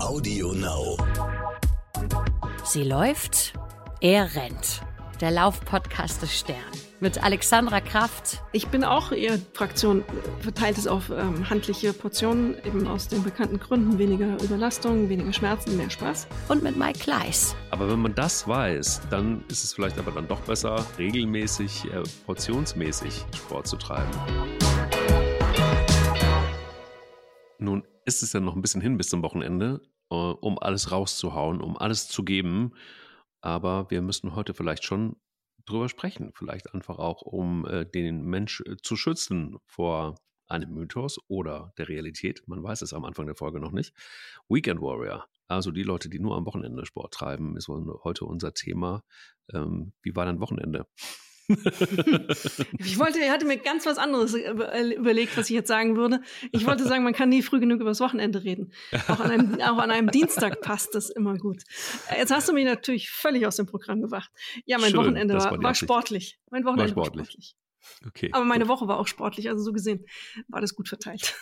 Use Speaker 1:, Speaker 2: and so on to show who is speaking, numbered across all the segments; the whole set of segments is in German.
Speaker 1: Audio Now.
Speaker 2: Sie läuft, er rennt. Der Laufpodcast des Stern mit Alexandra Kraft.
Speaker 3: Ich bin auch eher Fraktion, verteilt es auf ähm, handliche Portionen, eben aus den bekannten Gründen. Weniger Überlastung, weniger Schmerzen, mehr Spaß.
Speaker 2: Und mit Mike Kleiss.
Speaker 4: Aber wenn man das weiß, dann ist es vielleicht aber dann doch besser, regelmäßig, äh, portionsmäßig Sport zu treiben. Nun ist es ja noch ein bisschen hin bis zum Wochenende, äh, um alles rauszuhauen, um alles zu geben. Aber wir müssen heute vielleicht schon drüber sprechen. Vielleicht einfach auch, um äh, den Mensch äh, zu schützen vor einem Mythos oder der Realität. Man weiß es am Anfang der Folge noch nicht. Weekend Warrior, also die Leute, die nur am Wochenende Sport treiben, ist heute unser Thema. Ähm, wie war dein Wochenende?
Speaker 3: ich wollte, er hatte mir ganz was anderes überlegt, was ich jetzt sagen würde. Ich wollte sagen, man kann nie früh genug über das Wochenende reden. Auch an einem, auch an einem Dienstag passt das immer gut. Jetzt hast du mich natürlich völlig aus dem Programm gebracht. Ja, mein Schön, Wochenende war, war, sportlich. Mein Wochenende war sportlich. War sportlich. Okay. Aber meine Woche war auch sportlich, also so gesehen war das gut verteilt.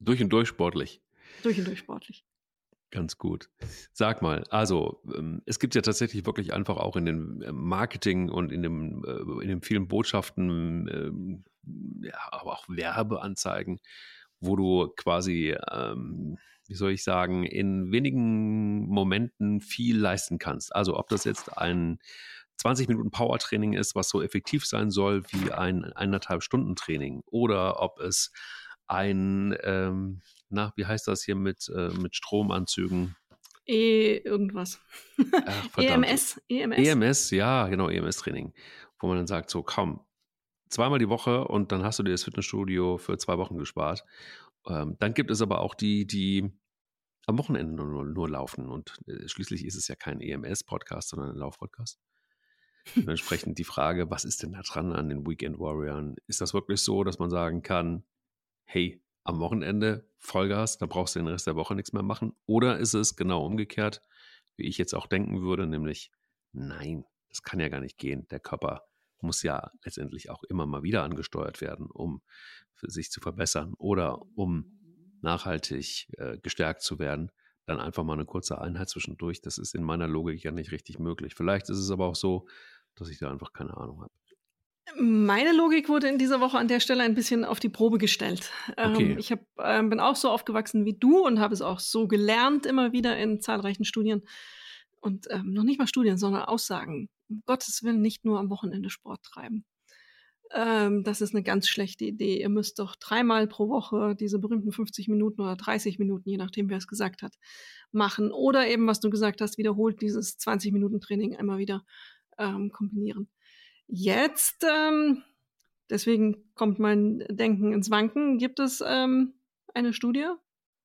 Speaker 4: Durch und durch sportlich.
Speaker 3: Durch und durch sportlich.
Speaker 4: Ganz gut. Sag mal, also ähm, es gibt ja tatsächlich wirklich einfach auch in dem äh, Marketing und in, dem, äh, in den vielen Botschaften, ähm, ja, aber auch Werbeanzeigen, wo du quasi, ähm, wie soll ich sagen, in wenigen Momenten viel leisten kannst. Also ob das jetzt ein 20 Minuten Powertraining ist, was so effektiv sein soll wie ein eineinhalb Stunden Training, oder ob es ein ähm, na, wie heißt das hier mit, äh, mit Stromanzügen?
Speaker 3: E irgendwas.
Speaker 4: Ach, EMS, EMS. EMS, ja, genau, EMS-Training. Wo man dann sagt, so komm, zweimal die Woche und dann hast du dir das Fitnessstudio für zwei Wochen gespart. Ähm, dann gibt es aber auch die, die am Wochenende nur, nur laufen. Und äh, schließlich ist es ja kein EMS-Podcast, sondern ein Lauf-Podcast. Entsprechend die Frage, was ist denn da dran an den Weekend Warriors? Ist das wirklich so, dass man sagen kann, hey, am Wochenende Vollgas, da brauchst du den Rest der Woche nichts mehr machen? Oder ist es genau umgekehrt, wie ich jetzt auch denken würde, nämlich, nein, das kann ja gar nicht gehen. Der Körper muss ja letztendlich auch immer mal wieder angesteuert werden, um sich zu verbessern oder um nachhaltig äh, gestärkt zu werden. Dann einfach mal eine kurze Einheit zwischendurch. Das ist in meiner Logik ja nicht richtig möglich. Vielleicht ist es aber auch so, dass ich da einfach keine Ahnung habe.
Speaker 3: Meine Logik wurde in dieser Woche an der Stelle ein bisschen auf die Probe gestellt. Ähm, okay. Ähm, ich hab, ähm, bin auch so aufgewachsen wie du und habe es auch so gelernt, immer wieder in zahlreichen Studien. Und ähm, noch nicht mal Studien, sondern Aussagen. Um Gottes Willen nicht nur am Wochenende Sport treiben. Ähm, das ist eine ganz schlechte Idee. Ihr müsst doch dreimal pro Woche diese berühmten 50 Minuten oder 30 Minuten, je nachdem, wer es gesagt hat, machen. Oder eben, was du gesagt hast, wiederholt dieses 20 Minuten Training einmal wieder ähm, kombinieren. Jetzt, ähm, deswegen kommt mein Denken ins Wanken, gibt es ähm, eine Studie,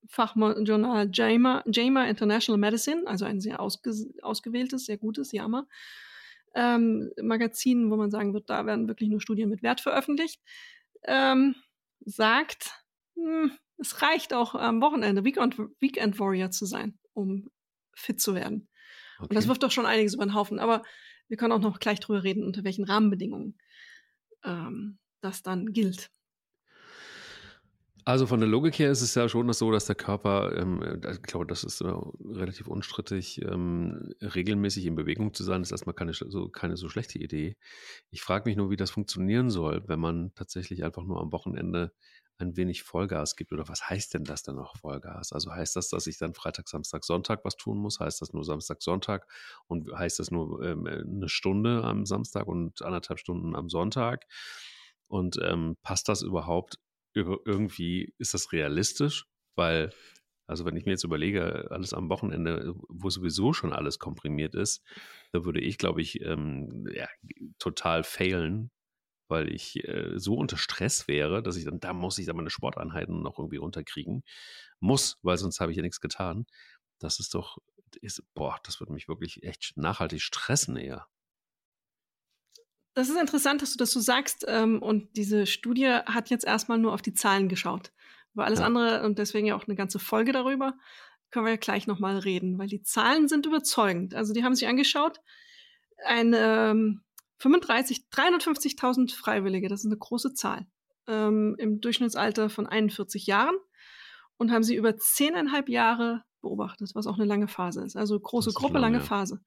Speaker 3: Fachjournal JAMA, JAMA International Medicine, also ein sehr ausge ausgewähltes, sehr gutes JAMA. Ähm, Magazin, wo man sagen wird, da werden wirklich nur Studien mit Wert veröffentlicht, ähm, sagt, mh, hm, es reicht auch am Wochenende Weekend, Weekend Warrior zu sein, um fit zu werden. Okay. Und das wirft doch schon einiges über den Haufen. Aber wir können auch noch gleich drüber reden, unter welchen Rahmenbedingungen ähm, das dann gilt.
Speaker 4: Also von der Logik her ist es ja schon so, dass der Körper, ähm, ich glaube, das ist äh, relativ unstrittig, ähm, regelmäßig in Bewegung zu sein, ist erstmal keine so, keine so schlechte Idee. Ich frage mich nur, wie das funktionieren soll, wenn man tatsächlich einfach nur am Wochenende ein wenig Vollgas gibt. Oder was heißt denn das dann noch Vollgas? Also heißt das, dass ich dann Freitag, Samstag, Sonntag was tun muss? Heißt das nur Samstag, Sonntag? Und heißt das nur ähm, eine Stunde am Samstag und anderthalb Stunden am Sonntag? Und ähm, passt das überhaupt irgendwie? Ist das realistisch? Weil also wenn ich mir jetzt überlege, alles am Wochenende, wo sowieso schon alles komprimiert ist, da würde ich, glaube ich, ähm, ja, total failen, weil ich äh, so unter Stress wäre, dass ich dann, da muss ich dann meine Sporteinheiten noch irgendwie runterkriegen. Muss, weil sonst habe ich ja nichts getan. Das ist doch, ist, boah, das würde mich wirklich echt nachhaltig stressen eher.
Speaker 3: Das ist interessant, dass du das so sagst. Ähm, und diese Studie hat jetzt erstmal nur auf die Zahlen geschaut. Über alles ja. andere und deswegen ja auch eine ganze Folge darüber können wir ja gleich nochmal reden, weil die Zahlen sind überzeugend. Also die haben sich angeschaut, ein ähm, 35, 350.000 Freiwillige, das ist eine große Zahl, ähm, im Durchschnittsalter von 41 Jahren und haben sie über zehneinhalb Jahre beobachtet, was auch eine lange Phase ist. Also große Gruppe, lang, lange ja. Phase.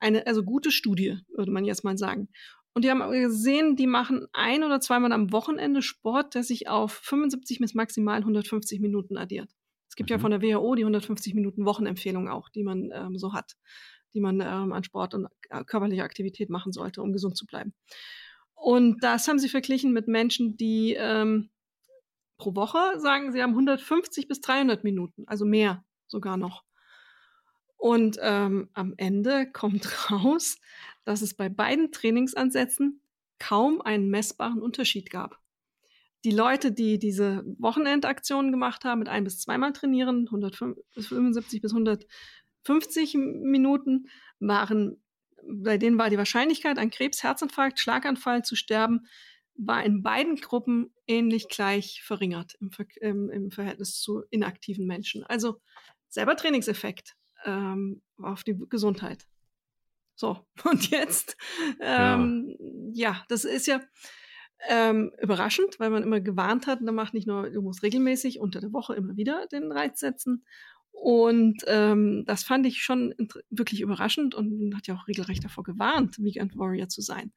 Speaker 3: Eine, also gute Studie, würde man jetzt mal sagen. Und die haben gesehen, die machen ein oder zweimal am Wochenende Sport, der sich auf 75 bis maximal 150 Minuten addiert. Es gibt mhm. ja von der WHO die 150 Minuten Wochenempfehlung auch, die man ähm, so hat, die man ähm, an Sport und äh, körperlicher Aktivität machen sollte, um gesund zu bleiben. Und das haben sie verglichen mit Menschen, die ähm, pro Woche sagen, sie haben 150 bis 300 Minuten, also mehr sogar noch. Und ähm, am Ende kommt raus, dass es bei beiden Trainingsansätzen kaum einen messbaren Unterschied gab. Die Leute, die diese Wochenendaktionen gemacht haben, mit ein bis zweimal trainieren, 175 bis 150 Minuten, waren, bei denen war die Wahrscheinlichkeit, an Krebs, Herzinfarkt, Schlaganfall zu sterben, war in beiden Gruppen ähnlich gleich verringert im, im, im Verhältnis zu inaktiven Menschen. Also selber Trainingseffekt ähm, auf die Gesundheit. So, und jetzt, ähm, ja. ja. das ist ja ähm, überraschend, weil man immer gewarnt hat, da macht nicht nur, du musst regelmäßig unter der Woche immer wieder den Reiz setzen. Und ähm, das fand ich schon wirklich überraschend und hat ja auch regelrecht davor gewarnt, Weekend Warrior zu sein.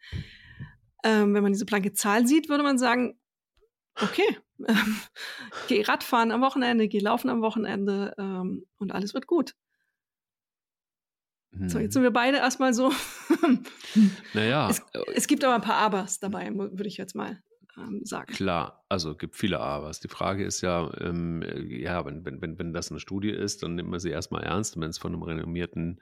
Speaker 3: Ähm, wenn man diese blanke Zahl sieht, würde man sagen, okay, ähm, geh Radfahren am Wochenende, geh laufen am Wochenende ähm, und alles wird gut. So, jetzt sind mhm. wir beide erstmal so.
Speaker 4: naja.
Speaker 3: Es, äh, es, gibt aber ein paar Abers dabei, würde ich jetzt mal ähm, sagen.
Speaker 4: Klar, also es gibt viele Abers. Die Frage ist ja, ähm, ja, wenn, wenn, wenn das eine Studie ist, dann nimmt man sie erstmal ernst. wenn es von einem renommierten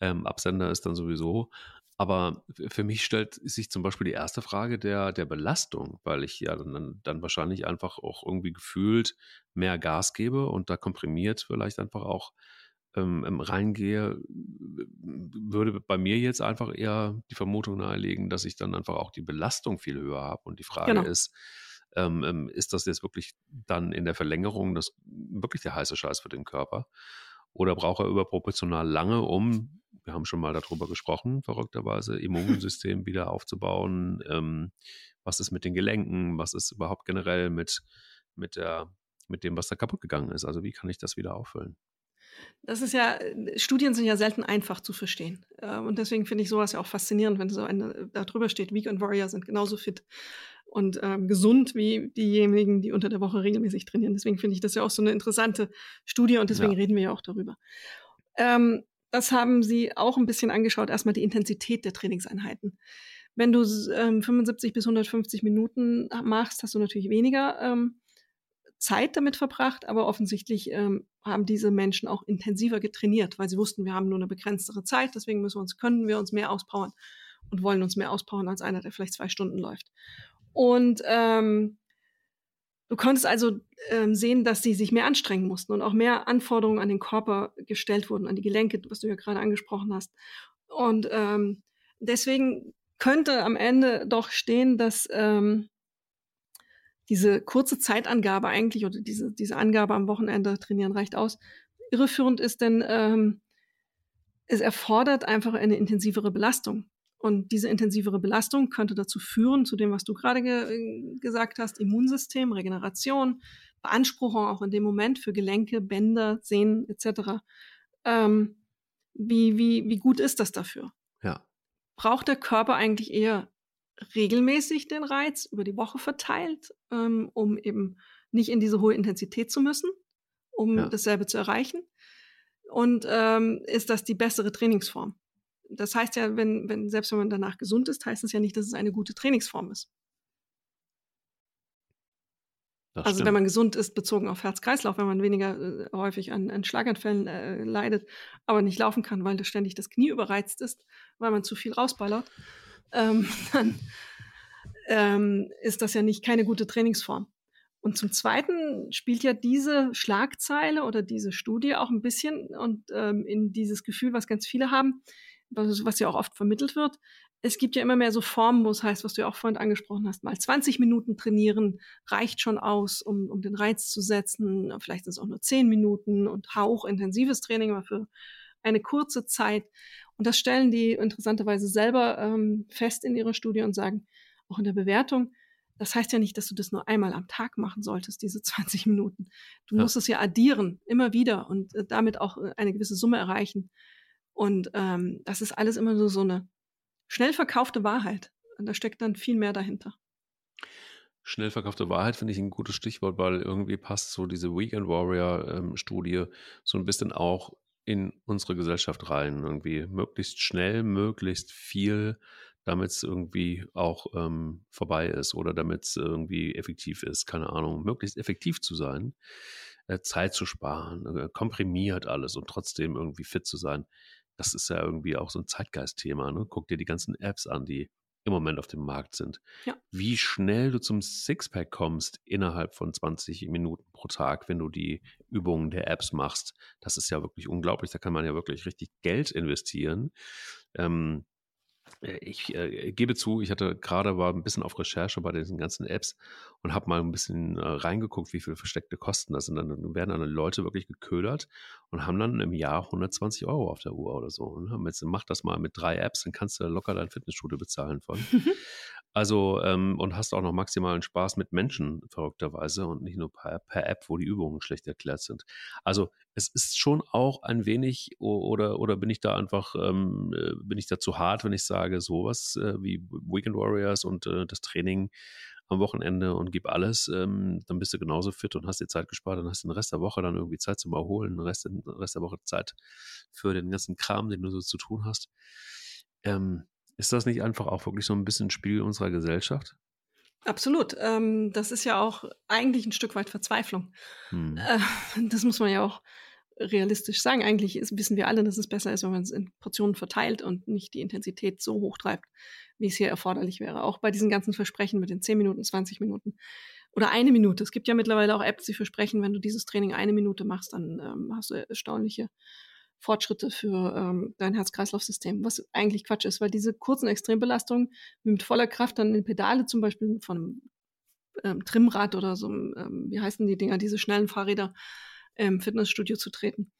Speaker 4: ähm, Absender ist, dann sowieso. Aber für mich stellt sich zum Beispiel die erste Frage der, der Belastung, weil ich ja dann, dann wahrscheinlich einfach auch irgendwie gefühlt mehr Gas gebe und da komprimiert vielleicht einfach auch ähm, ähm, reingehe, würde bei mir jetzt einfach eher die Vermutung nahelegen, dass ich dann einfach auch die Belastung viel höher habe. Und die Frage genau. ist, ähm, ähm, ist das jetzt wirklich dann in der Verlängerung das wirklich der heiße Scheiß für den Körper? Oder braucht er überproportional lange, um, wir haben schon mal darüber gesprochen, verrückterweise, Immunsystem wieder aufzubauen? Ähm, was ist mit den Gelenken? Was ist überhaupt generell mit, mit, der, mit dem, was da kaputt gegangen ist? Also wie kann ich das wieder auffüllen?
Speaker 3: Das ist ja, Studien sind ja selten einfach zu verstehen. Äh, und deswegen finde ich sowas ja auch faszinierend, wenn so eine da drüber steht, Weekend Warrior sind genauso fit und ähm, gesund wie diejenigen, die unter der Woche regelmäßig trainieren. Deswegen finde ich das ja auch so eine interessante Studie und deswegen ja. reden wir ja auch darüber. Ähm, das haben sie auch ein bisschen angeschaut, erstmal die Intensität der Trainingseinheiten. Wenn du ähm, 75 bis 150 Minuten machst, hast du natürlich weniger ähm, Zeit damit verbracht, aber offensichtlich ähm, haben diese Menschen auch intensiver getrainiert, weil sie wussten, wir haben nur eine begrenztere Zeit, deswegen müssen wir uns, können wir uns mehr auspowern und wollen uns mehr auspowern als einer, der vielleicht zwei Stunden läuft. Und ähm, du konntest also ähm, sehen, dass sie sich mehr anstrengen mussten und auch mehr Anforderungen an den Körper gestellt wurden, an die Gelenke, was du ja gerade angesprochen hast. Und ähm, deswegen könnte am Ende doch stehen, dass ähm, diese kurze Zeitangabe eigentlich oder diese, diese Angabe am Wochenende trainieren reicht aus, irreführend ist, denn ähm, es erfordert einfach eine intensivere Belastung. Und diese intensivere Belastung könnte dazu führen, zu dem, was du gerade ge gesagt hast, Immunsystem, Regeneration, Beanspruchung auch in dem Moment für Gelenke, Bänder, Sehnen etc. Ähm, wie, wie, wie gut ist das dafür?
Speaker 4: Ja.
Speaker 3: Braucht der Körper eigentlich eher regelmäßig den Reiz über die Woche verteilt, ähm, um eben nicht in diese hohe Intensität zu müssen, um ja. dasselbe zu erreichen. Und ähm, ist das die bessere Trainingsform? Das heißt ja, wenn, wenn, selbst wenn man danach gesund ist, heißt es ja nicht, dass es eine gute Trainingsform ist. Das also stimmt. wenn man gesund ist, bezogen auf Herz-Kreislauf, wenn man weniger äh, häufig an, an Schlaganfällen äh, leidet, aber nicht laufen kann, weil ständig das Knie überreizt ist, weil man zu viel rausballert, ähm, dann ähm, ist das ja nicht keine gute Trainingsform. Und zum Zweiten spielt ja diese Schlagzeile oder diese Studie auch ein bisschen und ähm, in dieses Gefühl, was ganz viele haben, was, was ja auch oft vermittelt wird. Es gibt ja immer mehr so Formen, wo es heißt, was du ja auch vorhin angesprochen hast, mal 20 Minuten trainieren reicht schon aus, um, um den Reiz zu setzen. Vielleicht sind es auch nur 10 Minuten und hauchintensives Training, aber für eine kurze Zeit. Und das stellen die interessanterweise selber ähm, fest in ihrer Studie und sagen, auch in der Bewertung, das heißt ja nicht, dass du das nur einmal am Tag machen solltest, diese 20 Minuten. Du ja. musst es ja addieren, immer wieder und äh, damit auch äh, eine gewisse Summe erreichen. Und ähm, das ist alles immer nur so eine schnell verkaufte Wahrheit. Und da steckt dann viel mehr dahinter.
Speaker 4: Schnell verkaufte Wahrheit finde ich ein gutes Stichwort, weil irgendwie passt so diese Weekend Warrior-Studie ähm, so ein bisschen auch in unsere Gesellschaft rein. Irgendwie möglichst schnell, möglichst viel, damit es irgendwie auch ähm, vorbei ist oder damit es irgendwie effektiv ist. Keine Ahnung, möglichst effektiv zu sein, äh, Zeit zu sparen, äh, komprimiert alles und trotzdem irgendwie fit zu sein. Das ist ja irgendwie auch so ein Zeitgeistthema. Ne? Guck dir die ganzen Apps an, die im Moment auf dem Markt sind. Ja. Wie schnell du zum Sixpack kommst innerhalb von 20 Minuten pro Tag, wenn du die Übungen der Apps machst, das ist ja wirklich unglaublich. Da kann man ja wirklich richtig Geld investieren. Ähm, äh, ich äh, gebe zu, ich hatte gerade war ein bisschen auf Recherche bei diesen ganzen Apps und habe mal ein bisschen äh, reingeguckt, wie viele versteckte Kosten das sind. Dann werden dann Leute wirklich geködert und haben dann im Jahr 120 Euro auf der Uhr oder so. Und haben jetzt, mach das mal mit drei Apps, dann kannst du locker dein Fitnessstudio bezahlen von. Also, ähm, und hast auch noch maximalen Spaß mit Menschen, verrückterweise, und nicht nur per, per, App, wo die Übungen schlecht erklärt sind. Also, es ist schon auch ein wenig, oder, oder bin ich da einfach, ähm, äh, bin ich da zu hart, wenn ich sage, sowas äh, wie Weekend Warriors und äh, das Training am Wochenende und gib alles, ähm, dann bist du genauso fit und hast dir Zeit gespart, dann hast du den Rest der Woche dann irgendwie Zeit zum Erholen, den Rest, den Rest der Woche Zeit für den ganzen Kram, den du so zu tun hast. Ähm, ist das nicht einfach auch wirklich so ein bisschen Spiel unserer Gesellschaft?
Speaker 3: Absolut. Ähm, das ist ja auch eigentlich ein Stück weit Verzweiflung. Hm. Äh, das muss man ja auch realistisch sagen. Eigentlich ist, wissen wir alle, dass es besser ist, wenn man es in Portionen verteilt und nicht die Intensität so hoch treibt, wie es hier erforderlich wäre. Auch bei diesen ganzen Versprechen mit den 10 Minuten, 20 Minuten oder eine Minute. Es gibt ja mittlerweile auch Apps, die versprechen, wenn du dieses Training eine Minute machst, dann ähm, hast du erstaunliche Fortschritte für ähm, dein Herz-Kreislauf-System, was eigentlich Quatsch ist, weil diese kurzen Extrembelastungen mit voller Kraft dann in Pedale zum Beispiel von einem ähm, Trimrad oder so, ähm, wie heißen die Dinger, diese schnellen Fahrräder im Fitnessstudio zu treten.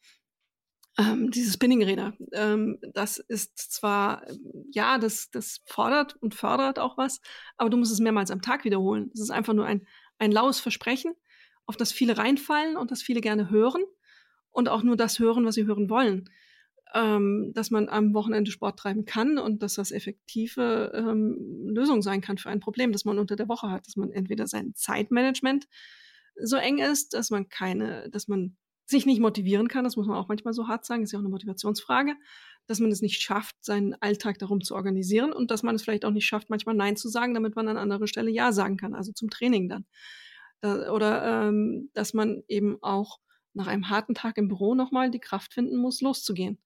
Speaker 3: Ähm, diese Spinningräder, ähm, das ist zwar, ja, das, das fordert und fördert auch was, aber du musst es mehrmals am Tag wiederholen. Das ist einfach nur ein, ein laues Versprechen, auf das viele reinfallen und das viele gerne hören und auch nur das hören, was sie hören wollen. Ähm, dass man am Wochenende Sport treiben kann und dass das effektive ähm, Lösung sein kann für ein Problem, das man unter der Woche hat, dass man entweder sein Zeitmanagement so eng ist, dass man keine, dass man sich nicht motivieren kann, das muss man auch manchmal so hart sagen, ist ja auch eine Motivationsfrage, dass man es nicht schafft, seinen Alltag darum zu organisieren und dass man es vielleicht auch nicht schafft, manchmal Nein zu sagen, damit man an anderer Stelle Ja sagen kann, also zum Training dann. Da, oder ähm, dass man eben auch nach einem harten Tag im Büro nochmal die Kraft finden muss, loszugehen.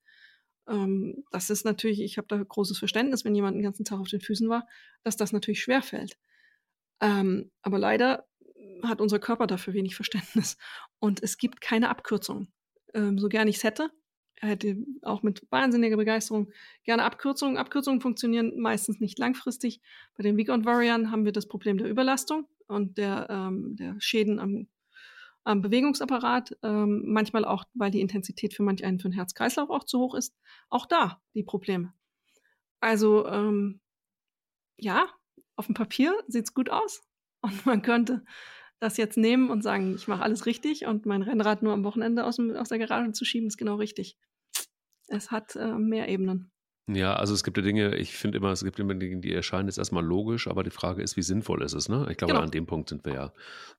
Speaker 3: Ähm, das ist natürlich, ich habe da großes Verständnis, wenn jemand den ganzen Tag auf den Füßen war, dass das natürlich schwer fällt. Ähm, aber leider hat unser Körper dafür wenig Verständnis. Und es gibt keine Abkürzung. Ähm, so gern ich es hätte, hätte auch mit wahnsinniger Begeisterung gerne Abkürzungen. Abkürzungen funktionieren meistens nicht langfristig. Bei den Weekend Warriors haben wir das Problem der Überlastung und der, ähm, der Schäden am am Bewegungsapparat, ähm, manchmal auch, weil die Intensität für manch einen für den Herz-Kreislauf auch zu hoch ist. Auch da die Probleme. Also ähm, ja, auf dem Papier sieht es gut aus und man könnte das jetzt nehmen und sagen, ich mache alles richtig und mein Rennrad nur am Wochenende aus, dem, aus der Garage zu schieben, ist genau richtig. Es hat äh, mehr Ebenen.
Speaker 4: Ja, also es gibt ja Dinge, ich finde immer, es gibt immer Dinge, die erscheinen jetzt erstmal logisch, aber die Frage ist, wie sinnvoll ist es, ne? Ich glaube, genau. an dem Punkt sind wir ja.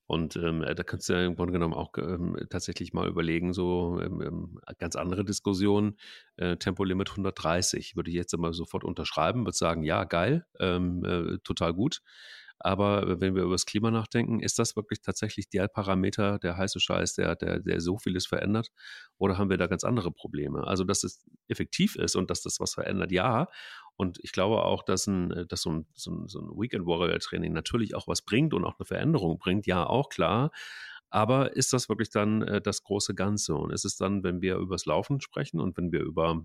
Speaker 4: Und ähm, da kannst du ja im Grunde genommen auch ähm, tatsächlich mal überlegen, so ähm, ähm ganz andere Diskussionen. Äh, Tempolimit 130 würde ich jetzt immer sofort unterschreiben, würde sagen, ja, geil, ähm, äh, total gut. Aber wenn wir über das Klima nachdenken, ist das wirklich tatsächlich der Parameter, der heiße Scheiß, der, der, der so vieles verändert? Oder haben wir da ganz andere Probleme? Also, dass es effektiv ist und dass das was verändert, ja. Und ich glaube auch, dass, ein, dass so ein, so ein, so ein Weekend Warrior Training natürlich auch was bringt und auch eine Veränderung bringt, ja, auch klar. Aber ist das wirklich dann äh, das große Ganze? Und ist es dann, wenn wir über das Laufen sprechen und wenn wir über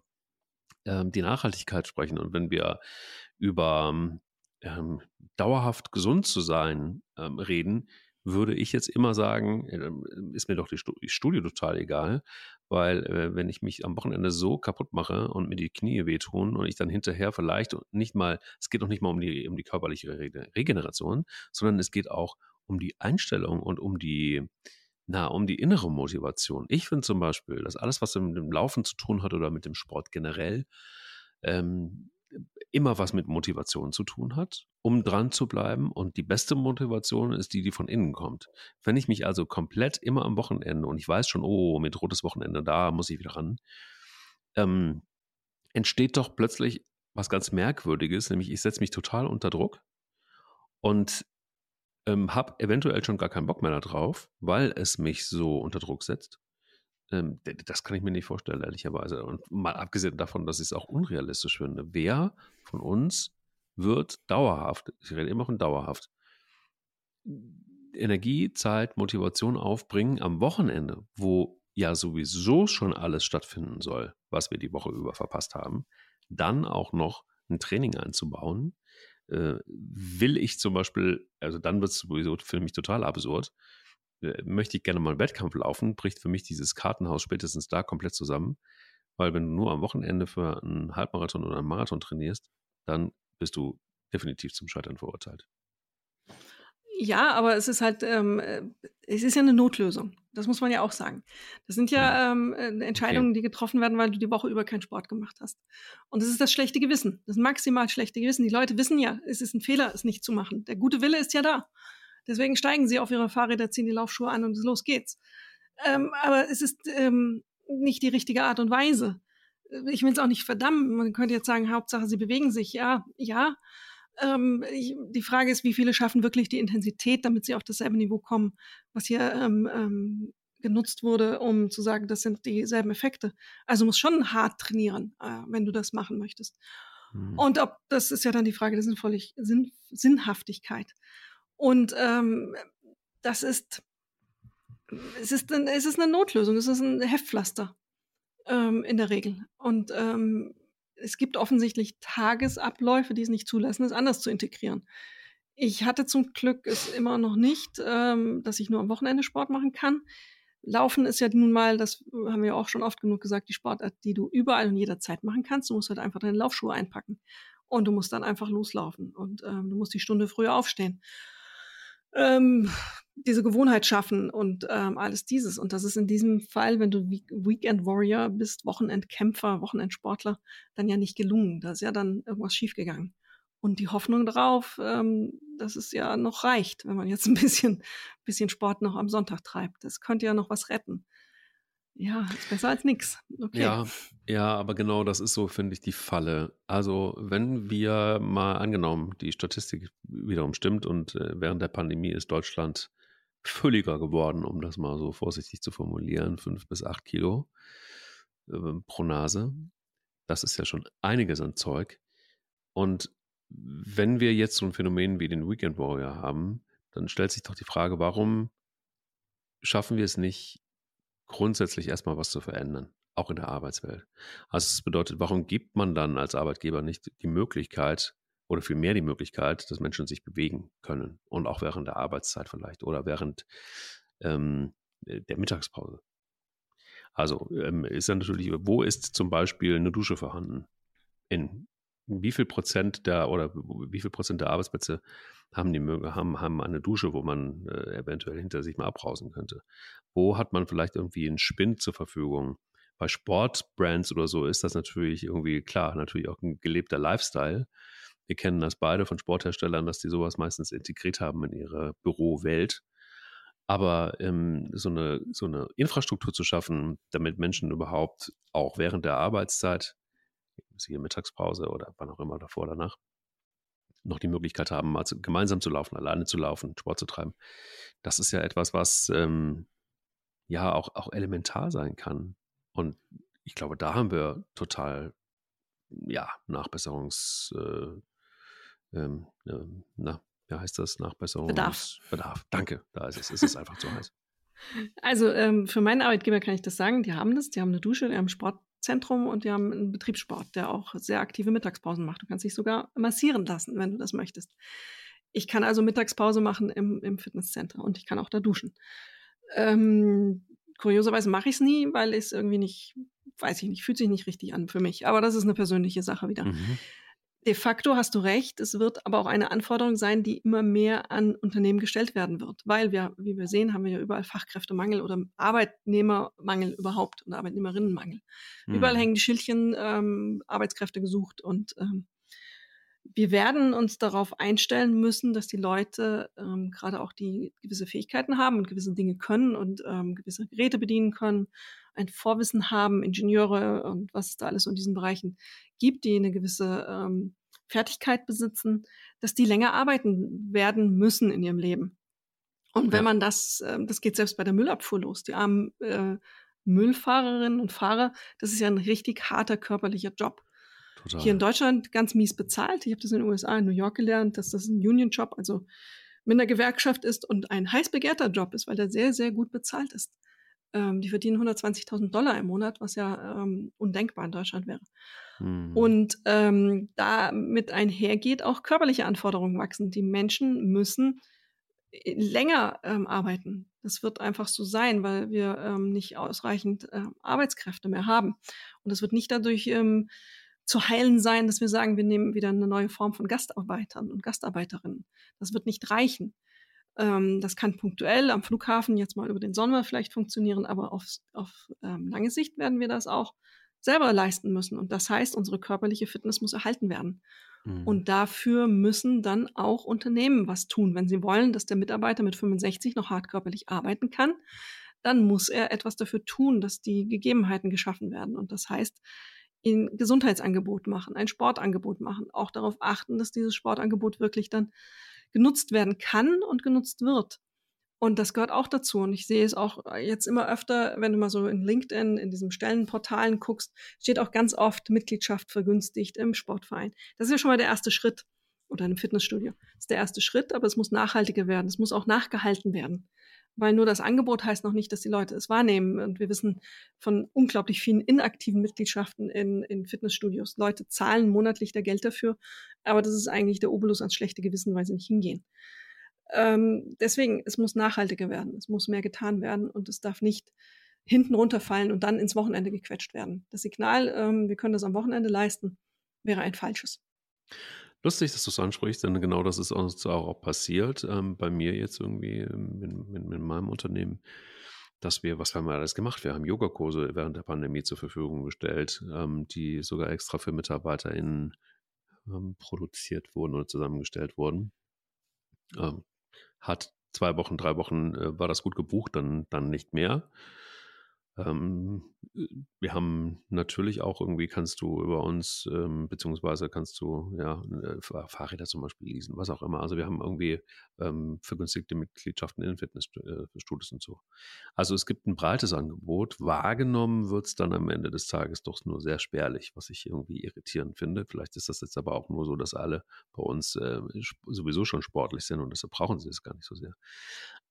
Speaker 4: ähm, die Nachhaltigkeit sprechen und wenn wir über ähm, dauerhaft gesund zu sein ähm, reden, würde ich jetzt immer sagen, äh, ist mir doch die Studie total egal, weil äh, wenn ich mich am Wochenende so kaputt mache und mir die Knie wehtun und ich dann hinterher vielleicht nicht mal, es geht doch nicht mal um die, um die körperliche Regeneration, sondern es geht auch um die Einstellung und um die, na, um die innere Motivation. Ich finde zum Beispiel, dass alles, was mit dem Laufen zu tun hat oder mit dem Sport generell, ähm, immer was mit Motivation zu tun hat, um dran zu bleiben. Und die beste Motivation ist die, die von innen kommt. Wenn ich mich also komplett immer am Wochenende und ich weiß schon, oh, mit rotes Wochenende, da muss ich wieder ran, ähm, entsteht doch plötzlich was ganz Merkwürdiges, nämlich ich setze mich total unter Druck und ähm, habe eventuell schon gar keinen Bock mehr darauf, weil es mich so unter Druck setzt. Ähm, das kann ich mir nicht vorstellen, ehrlicherweise. Und mal abgesehen davon, dass ich es auch unrealistisch finde. Wer von uns wird dauerhaft, ich rede immer von dauerhaft, Energie, Zeit, Motivation aufbringen am Wochenende, wo ja sowieso schon alles stattfinden soll, was wir die Woche über verpasst haben, dann auch noch ein Training einzubauen, äh, will ich zum Beispiel, also dann wird es sowieso für mich total absurd, möchte ich gerne mal einen Wettkampf laufen, bricht für mich dieses Kartenhaus spätestens da komplett zusammen. Weil wenn du nur am Wochenende für einen Halbmarathon oder einen Marathon trainierst, dann bist du definitiv zum Scheitern verurteilt.
Speaker 3: Ja, aber es ist halt, ähm, äh, es ist ja eine Notlösung. Das muss man ja auch sagen. Das sind ja ähm, äh, Entscheidungen, okay. die getroffen werden, weil du die Woche über keinen Sport gemacht hast. Und das ist das schlechte Gewissen, das maximal schlechte Gewissen. Die Leute wissen ja, es ist ein Fehler, es nicht zu machen. Der gute Wille ist ja da. Deswegen steigen sie auf ihre Fahrräder, ziehen die Laufschuhe an und los geht's. Ähm, aber es ist ähm, nicht die richtige Art und Weise. Ich will es auch nicht verdammen. Man könnte jetzt sagen, Hauptsache, sie bewegen sich. Ja, ja. Ähm, ich, die Frage ist, wie viele schaffen wirklich die Intensität, damit sie auf dasselbe Niveau kommen, was hier ähm, ähm, genutzt wurde, um zu sagen, das sind dieselben Effekte. Also muss schon hart trainieren, äh, wenn du das machen möchtest. Hm. Und ob das ist ja dann die Frage der Sinnvollig Sinn, Sinnhaftigkeit. Und ähm, das ist, es ist, ein, es ist eine Notlösung, es ist ein Heftpflaster ähm, in der Regel. Und ähm, es gibt offensichtlich Tagesabläufe, die es nicht zulassen, es anders zu integrieren. Ich hatte zum Glück es immer noch nicht, ähm, dass ich nur am Wochenende Sport machen kann. Laufen ist ja nun mal, das haben wir auch schon oft genug gesagt, die Sportart, die du überall und jederzeit machen kannst. Du musst halt einfach deine Laufschuhe einpacken und du musst dann einfach loslaufen und ähm, du musst die Stunde früher aufstehen ähm, diese Gewohnheit schaffen und ähm, alles dieses. Und das ist in diesem Fall, wenn du Weekend Warrior bist, Wochenendkämpfer, Wochenendsportler, dann ja nicht gelungen. Da ist ja dann irgendwas schiefgegangen. Und die Hoffnung darauf, ähm, dass es ja noch reicht, wenn man jetzt ein bisschen, bisschen Sport noch am Sonntag treibt. Das könnte ja noch was retten. Ja, ist besser als nichts. Okay.
Speaker 4: Ja, ja, aber genau das ist so, finde ich, die Falle. Also, wenn wir mal angenommen, die Statistik wiederum stimmt und äh, während der Pandemie ist Deutschland fülliger geworden, um das mal so vorsichtig zu formulieren, fünf bis acht Kilo äh, pro Nase. Das ist ja schon einiges an Zeug. Und wenn wir jetzt so ein Phänomen wie den Weekend Warrior haben, dann stellt sich doch die Frage, warum schaffen wir es nicht, grundsätzlich erstmal was zu verändern, auch in der Arbeitswelt. Also es bedeutet, warum gibt man dann als Arbeitgeber nicht die Möglichkeit oder vielmehr die Möglichkeit, dass Menschen sich bewegen können und auch während der Arbeitszeit vielleicht oder während ähm, der Mittagspause. Also ähm, ist dann natürlich, wo ist zum Beispiel eine Dusche vorhanden? In wie viel Prozent der oder wie viel Prozent der Arbeitsplätze haben die haben, haben eine Dusche, wo man äh, eventuell hinter sich mal abrausen könnte? Wo hat man vielleicht irgendwie einen Spind zur Verfügung? Bei Sportbrands oder so ist das natürlich irgendwie klar, natürlich auch ein gelebter Lifestyle. Wir kennen das beide von Sportherstellern, dass die sowas meistens integriert haben in ihre Bürowelt. Aber ähm, so, eine, so eine Infrastruktur zu schaffen, damit Menschen überhaupt auch während der Arbeitszeit siehe Mittagspause oder wann auch immer davor, danach, noch die Möglichkeit haben, mal zu, gemeinsam zu laufen, alleine zu laufen, Sport zu treiben. Das ist ja etwas, was ähm, ja auch, auch elementar sein kann. Und ich glaube, da haben wir total, ja, Nachbesserungs, äh, ähm, äh, na, wie heißt das? Nachbesserungs
Speaker 3: Bedarf.
Speaker 4: Bedarf. Danke, da ist es. Es ist einfach zu heiß.
Speaker 3: Also ähm, für meinen Arbeitgeber kann ich das sagen, die haben das, die haben eine Dusche, die haben Sport, Zentrum und die haben einen Betriebssport, der auch sehr aktive Mittagspausen macht. Du kannst dich sogar massieren lassen, wenn du das möchtest. Ich kann also Mittagspause machen im, im Fitnesscenter und ich kann auch da duschen. Ähm, kurioserweise mache ich es nie, weil es irgendwie nicht, weiß ich nicht, fühlt sich nicht richtig an für mich. Aber das ist eine persönliche Sache wieder. Mhm. De facto hast du recht, es wird aber auch eine Anforderung sein, die immer mehr an Unternehmen gestellt werden wird, weil wir, wie wir sehen, haben wir ja überall Fachkräftemangel oder Arbeitnehmermangel überhaupt und Arbeitnehmerinnenmangel. Mhm. Überall hängen die Schildchen ähm, Arbeitskräfte gesucht und ähm, wir werden uns darauf einstellen müssen, dass die Leute ähm, gerade auch die gewisse Fähigkeiten haben und gewisse Dinge können und ähm, gewisse Geräte bedienen können, ein Vorwissen haben, Ingenieure und was es da alles in diesen Bereichen gibt, die eine gewisse ähm, Fertigkeit besitzen, dass die länger arbeiten werden müssen in ihrem Leben. Und wenn ja. man das, äh, das geht selbst bei der Müllabfuhr los, die armen äh, Müllfahrerinnen und Fahrer, das ist ja ein richtig harter körperlicher Job. Total. Hier in Deutschland ganz mies bezahlt. Ich habe das in den USA, in New York gelernt, dass das ein Union-Job, also mit einer Gewerkschaft ist und ein heiß begehrter Job ist, weil der sehr, sehr gut bezahlt ist. Ähm, die verdienen 120.000 Dollar im Monat, was ja ähm, undenkbar in Deutschland wäre. Hm. Und ähm, damit einhergeht auch körperliche Anforderungen wachsen. Die Menschen müssen äh, länger ähm, arbeiten. Das wird einfach so sein, weil wir ähm, nicht ausreichend äh, Arbeitskräfte mehr haben. Und das wird nicht dadurch ähm, zu heilen sein, dass wir sagen, wir nehmen wieder eine neue Form von Gastarbeitern und Gastarbeiterinnen. Das wird nicht reichen. Ähm, das kann punktuell am Flughafen jetzt mal über den Sommer vielleicht funktionieren, aber auf, auf ähm, lange Sicht werden wir das auch selber leisten müssen. Und das heißt, unsere körperliche Fitness muss erhalten werden. Mhm. Und dafür müssen dann auch Unternehmen was tun. Wenn sie wollen, dass der Mitarbeiter mit 65 noch hart körperlich arbeiten kann, dann muss er etwas dafür tun, dass die Gegebenheiten geschaffen werden. Und das heißt, ein Gesundheitsangebot machen, ein Sportangebot machen, auch darauf achten, dass dieses Sportangebot wirklich dann genutzt werden kann und genutzt wird. Und das gehört auch dazu. Und ich sehe es auch jetzt immer öfter, wenn du mal so in LinkedIn, in diesen Stellenportalen guckst, steht auch ganz oft Mitgliedschaft vergünstigt im Sportverein. Das ist ja schon mal der erste Schritt. Oder einem Fitnessstudio. Das ist der erste Schritt, aber es muss nachhaltiger werden. Es muss auch nachgehalten werden weil nur das Angebot heißt noch nicht, dass die Leute es wahrnehmen. Und wir wissen von unglaublich vielen inaktiven Mitgliedschaften in, in Fitnessstudios. Leute zahlen monatlich da Geld dafür, aber das ist eigentlich der Obolus ans schlechte Gewissen, weil sie nicht hingehen. Ähm, deswegen, es muss nachhaltiger werden, es muss mehr getan werden und es darf nicht hinten runterfallen und dann ins Wochenende gequetscht werden. Das Signal, ähm, wir können das am Wochenende leisten, wäre ein falsches.
Speaker 4: Lustig, dass du es ansprichst, denn genau das ist uns auch, passiert. Ähm, bei mir jetzt irgendwie mit, mit, mit, meinem Unternehmen, dass wir, was haben wir alles gemacht? Wir haben Yogakurse während der Pandemie zur Verfügung gestellt, ähm, die sogar extra für MitarbeiterInnen ähm, produziert wurden oder zusammengestellt wurden. Hat zwei Wochen, drei Wochen äh, war das gut gebucht, dann, dann nicht mehr. Ähm, wir haben natürlich auch irgendwie kannst du über uns, ähm, beziehungsweise kannst du ja äh, Fahrräder zum Beispiel leasen, was auch immer. Also wir haben irgendwie ähm, vergünstigte Mitgliedschaften in Fitnessstudios und so. Also es gibt ein breites Angebot. Wahrgenommen wird es dann am Ende des Tages doch nur sehr spärlich, was ich irgendwie irritierend finde. Vielleicht ist das jetzt aber auch nur so, dass alle bei uns äh, sowieso schon sportlich sind und deshalb brauchen sie es gar nicht so sehr.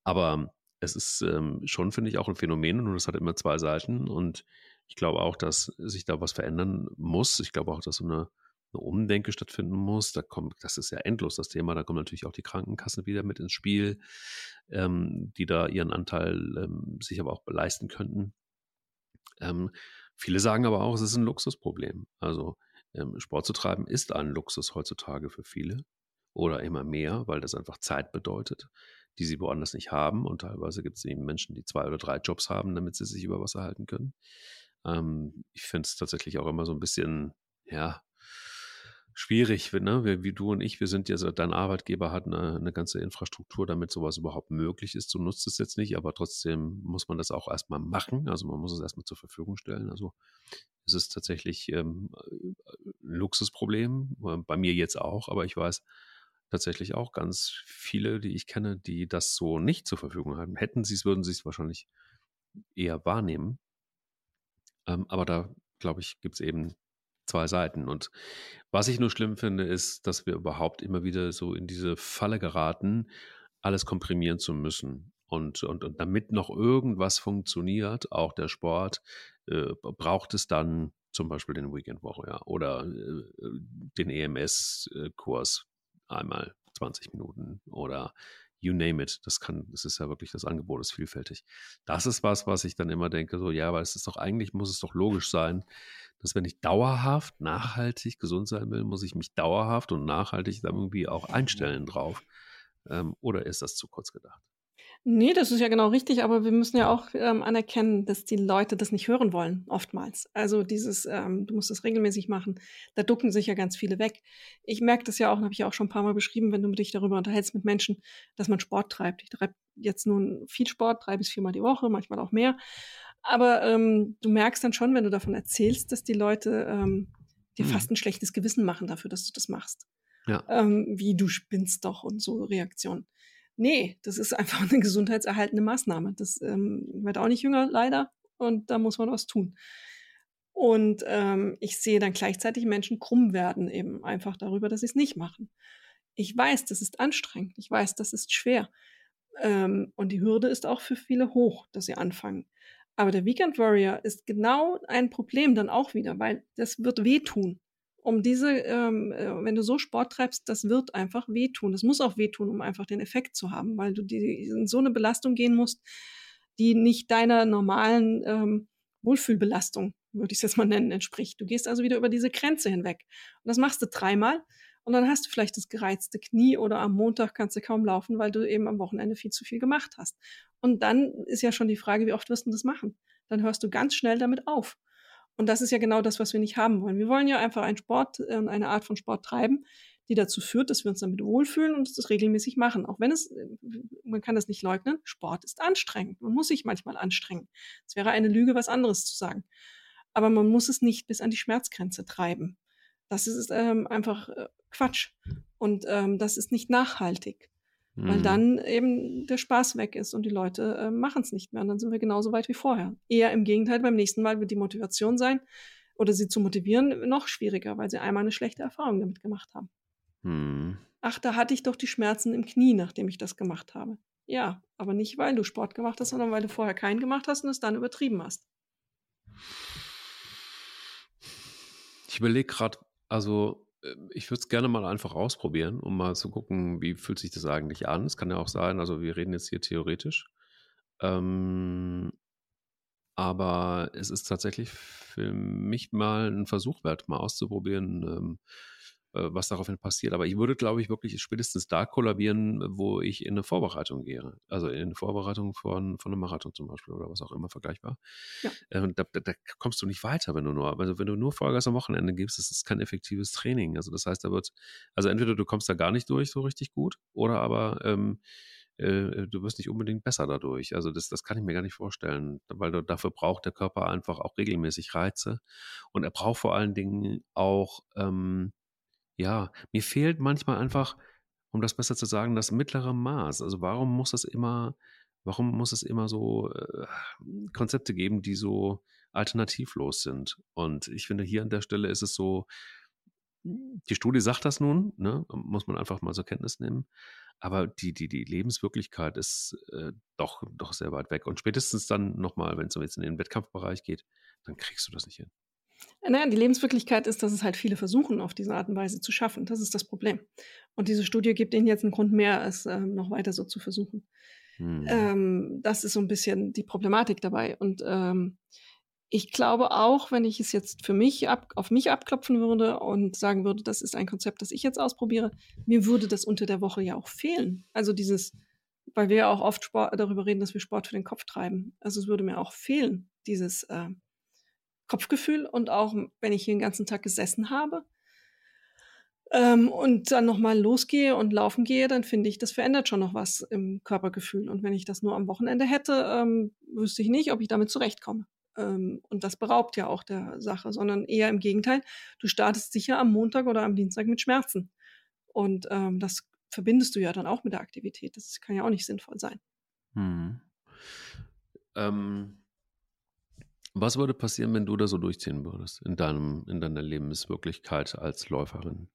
Speaker 4: Aber es ist ähm, schon, finde ich, auch ein Phänomen und es hat immer zwei Seiten. Und ich glaube auch, dass sich da was verändern muss. Ich glaube auch, dass so eine, eine Umdenke stattfinden muss. Da kommt, das ist ja endlos das Thema. Da kommen natürlich auch die Krankenkassen wieder mit ins Spiel, ähm, die da ihren Anteil ähm, sich aber auch leisten könnten. Ähm, viele sagen aber auch, es ist ein Luxusproblem. Also ähm, Sport zu treiben ist ein Luxus heutzutage für viele oder immer mehr, weil das einfach Zeit bedeutet die sie woanders nicht haben. Und teilweise gibt es eben Menschen, die zwei oder drei Jobs haben, damit sie sich über Wasser halten können. Ähm, ich finde es tatsächlich auch immer so ein bisschen, ja, schwierig, ne? wie, wie, du und ich, wir sind ja, dein Arbeitgeber hat eine, eine, ganze Infrastruktur, damit sowas überhaupt möglich ist. Du nutzt es jetzt nicht, aber trotzdem muss man das auch erstmal machen. Also man muss es erstmal zur Verfügung stellen. Also es ist tatsächlich ähm, ein Luxusproblem, bei mir jetzt auch, aber ich weiß, tatsächlich auch ganz viele, die ich kenne, die das so nicht zur Verfügung haben. Hätten sie es, würden sie es wahrscheinlich eher wahrnehmen. Ähm, aber da, glaube ich, gibt es eben zwei Seiten. Und was ich nur schlimm finde, ist, dass wir überhaupt immer wieder so in diese Falle geraten, alles komprimieren zu müssen. Und, und, und damit noch irgendwas funktioniert, auch der Sport, äh, braucht es dann zum Beispiel den Weekend Warrior oder äh, den EMS-Kurs einmal 20 Minuten oder you name it. Das kann, das ist ja wirklich, das Angebot ist vielfältig. Das ist was, was ich dann immer denke, so, ja, aber es ist doch eigentlich, muss es doch logisch sein, dass wenn ich dauerhaft, nachhaltig gesund sein will, muss ich mich dauerhaft und nachhaltig dann irgendwie auch einstellen drauf. Ähm, oder ist das zu kurz gedacht?
Speaker 3: Nee, das ist ja genau richtig, aber wir müssen ja auch ähm, anerkennen, dass die Leute das nicht hören wollen, oftmals. Also dieses, ähm, du musst das regelmäßig machen, da ducken sich ja ganz viele weg. Ich merke das ja auch, habe ich ja auch schon ein paar Mal beschrieben, wenn du dich darüber unterhältst mit Menschen, dass man Sport treibt. Ich treibe jetzt nun viel Sport, drei bis viermal die Woche, manchmal auch mehr. Aber ähm, du merkst dann schon, wenn du davon erzählst, dass die Leute ähm, dir hm. fast ein schlechtes Gewissen machen dafür, dass du das machst. Ja. Ähm, wie du spinnst doch und so Reaktionen. Nee, das ist einfach eine gesundheitserhaltende Maßnahme. Das ähm, wird auch nicht jünger, leider. Und da muss man was tun. Und ähm, ich sehe dann gleichzeitig Menschen krumm werden, eben einfach darüber, dass sie es nicht machen. Ich weiß, das ist anstrengend. Ich weiß, das ist schwer. Ähm, und die Hürde ist auch für viele hoch, dass sie anfangen. Aber der Weekend Warrior ist genau ein Problem dann auch wieder, weil das wird wehtun um diese, ähm, äh, wenn du so Sport treibst, das wird einfach wehtun. Das muss auch wehtun, um einfach den Effekt zu haben, weil du die, in so eine Belastung gehen musst, die nicht deiner normalen ähm, Wohlfühlbelastung, würde ich es jetzt mal nennen, entspricht. Du gehst also wieder über diese Grenze hinweg. Und das machst du dreimal und dann hast du vielleicht das gereizte Knie oder am Montag kannst du kaum laufen, weil du eben am Wochenende viel zu viel gemacht hast. Und dann ist ja schon die Frage, wie oft wirst du das machen? Dann hörst du ganz schnell damit auf. Und das ist ja genau das, was wir nicht haben wollen. Wir wollen ja einfach einen Sport und äh, eine Art von Sport treiben, die dazu führt, dass wir uns damit wohlfühlen und das regelmäßig machen. Auch wenn es, äh, man kann das nicht leugnen, Sport ist anstrengend. Man muss sich manchmal anstrengen. Es wäre eine Lüge, was anderes zu sagen. Aber man muss es nicht bis an die Schmerzgrenze treiben. Das ist ähm, einfach äh, Quatsch. Und ähm, das ist nicht nachhaltig. Weil mhm. dann eben der Spaß weg ist und die Leute äh, machen es nicht mehr. Und dann sind wir genauso weit wie vorher. Eher im Gegenteil, beim nächsten Mal wird die Motivation sein oder sie zu motivieren noch schwieriger, weil sie einmal eine schlechte Erfahrung damit gemacht haben. Mhm. Ach, da hatte ich doch die Schmerzen im Knie, nachdem ich das gemacht habe. Ja, aber nicht, weil du Sport gemacht hast, sondern weil du vorher keinen gemacht hast und es dann übertrieben hast.
Speaker 4: Ich überlege gerade, also ich würde es gerne mal einfach ausprobieren, um mal zu gucken, wie fühlt sich das eigentlich an. Es kann ja auch sein, also wir reden jetzt hier theoretisch. Ähm, aber es ist tatsächlich für mich mal ein Versuch wert, mal auszuprobieren, ähm, äh, was daraufhin passiert. Aber ich würde, glaube ich, wirklich spätestens da kollabieren, wo ich in eine Vorbereitung gehe. Also in eine Vorbereitung von, von einem Marathon zum Beispiel oder was auch immer vergleichbar. Ja. Äh, da, da, da, kommst du nicht weiter, wenn du nur, also wenn du nur Vollgas am Wochenende gibst, das ist kein effektives Training. Also das heißt, da wird, also entweder du kommst da gar nicht durch so richtig gut oder aber ähm, äh, du wirst nicht unbedingt besser dadurch. Also das, das kann ich mir gar nicht vorstellen, weil du, dafür braucht der Körper einfach auch regelmäßig Reize und er braucht vor allen Dingen auch ähm, ja, mir fehlt manchmal einfach, um das besser zu sagen, das mittlere Maß. Also warum muss es immer, warum muss es immer so äh, Konzepte geben, die so alternativlos sind? Und ich finde, hier an der Stelle ist es so, die Studie sagt das nun, ne, muss man einfach mal zur Kenntnis nehmen. Aber die, die, die Lebenswirklichkeit ist äh, doch, doch sehr weit weg. Und spätestens dann nochmal, wenn es jetzt in den Wettkampfbereich geht, dann kriegst du das nicht hin.
Speaker 3: Naja, die Lebenswirklichkeit ist, dass es halt viele versuchen, auf diese Art und Weise zu schaffen. Das ist das Problem. Und diese Studie gibt ihnen jetzt einen Grund mehr, es ähm, noch weiter so zu versuchen. Hm. Ähm, das ist so ein bisschen die Problematik dabei. Und ähm, ich glaube auch, wenn ich es jetzt für mich ab, auf mich abklopfen würde und sagen würde, das ist ein Konzept, das ich jetzt ausprobiere, mir würde das unter der Woche ja auch fehlen. Also dieses, weil wir ja auch oft Sport, darüber reden, dass wir Sport für den Kopf treiben. Also es würde mir auch fehlen, dieses äh, Kopfgefühl und auch wenn ich hier den ganzen Tag gesessen habe ähm, und dann nochmal losgehe und laufen gehe, dann finde ich, das verändert schon noch was im Körpergefühl. Und wenn ich das nur am Wochenende hätte, ähm, wüsste ich nicht, ob ich damit zurechtkomme. Ähm, und das beraubt ja auch der Sache, sondern eher im Gegenteil. Du startest sicher am Montag oder am Dienstag mit Schmerzen. Und ähm, das verbindest du ja dann auch mit der Aktivität. Das kann ja auch nicht sinnvoll sein. Hm.
Speaker 4: Ähm, was würde passieren, wenn du da so durchziehen würdest in, deinem, in deiner Lebenswirklichkeit als Läuferin?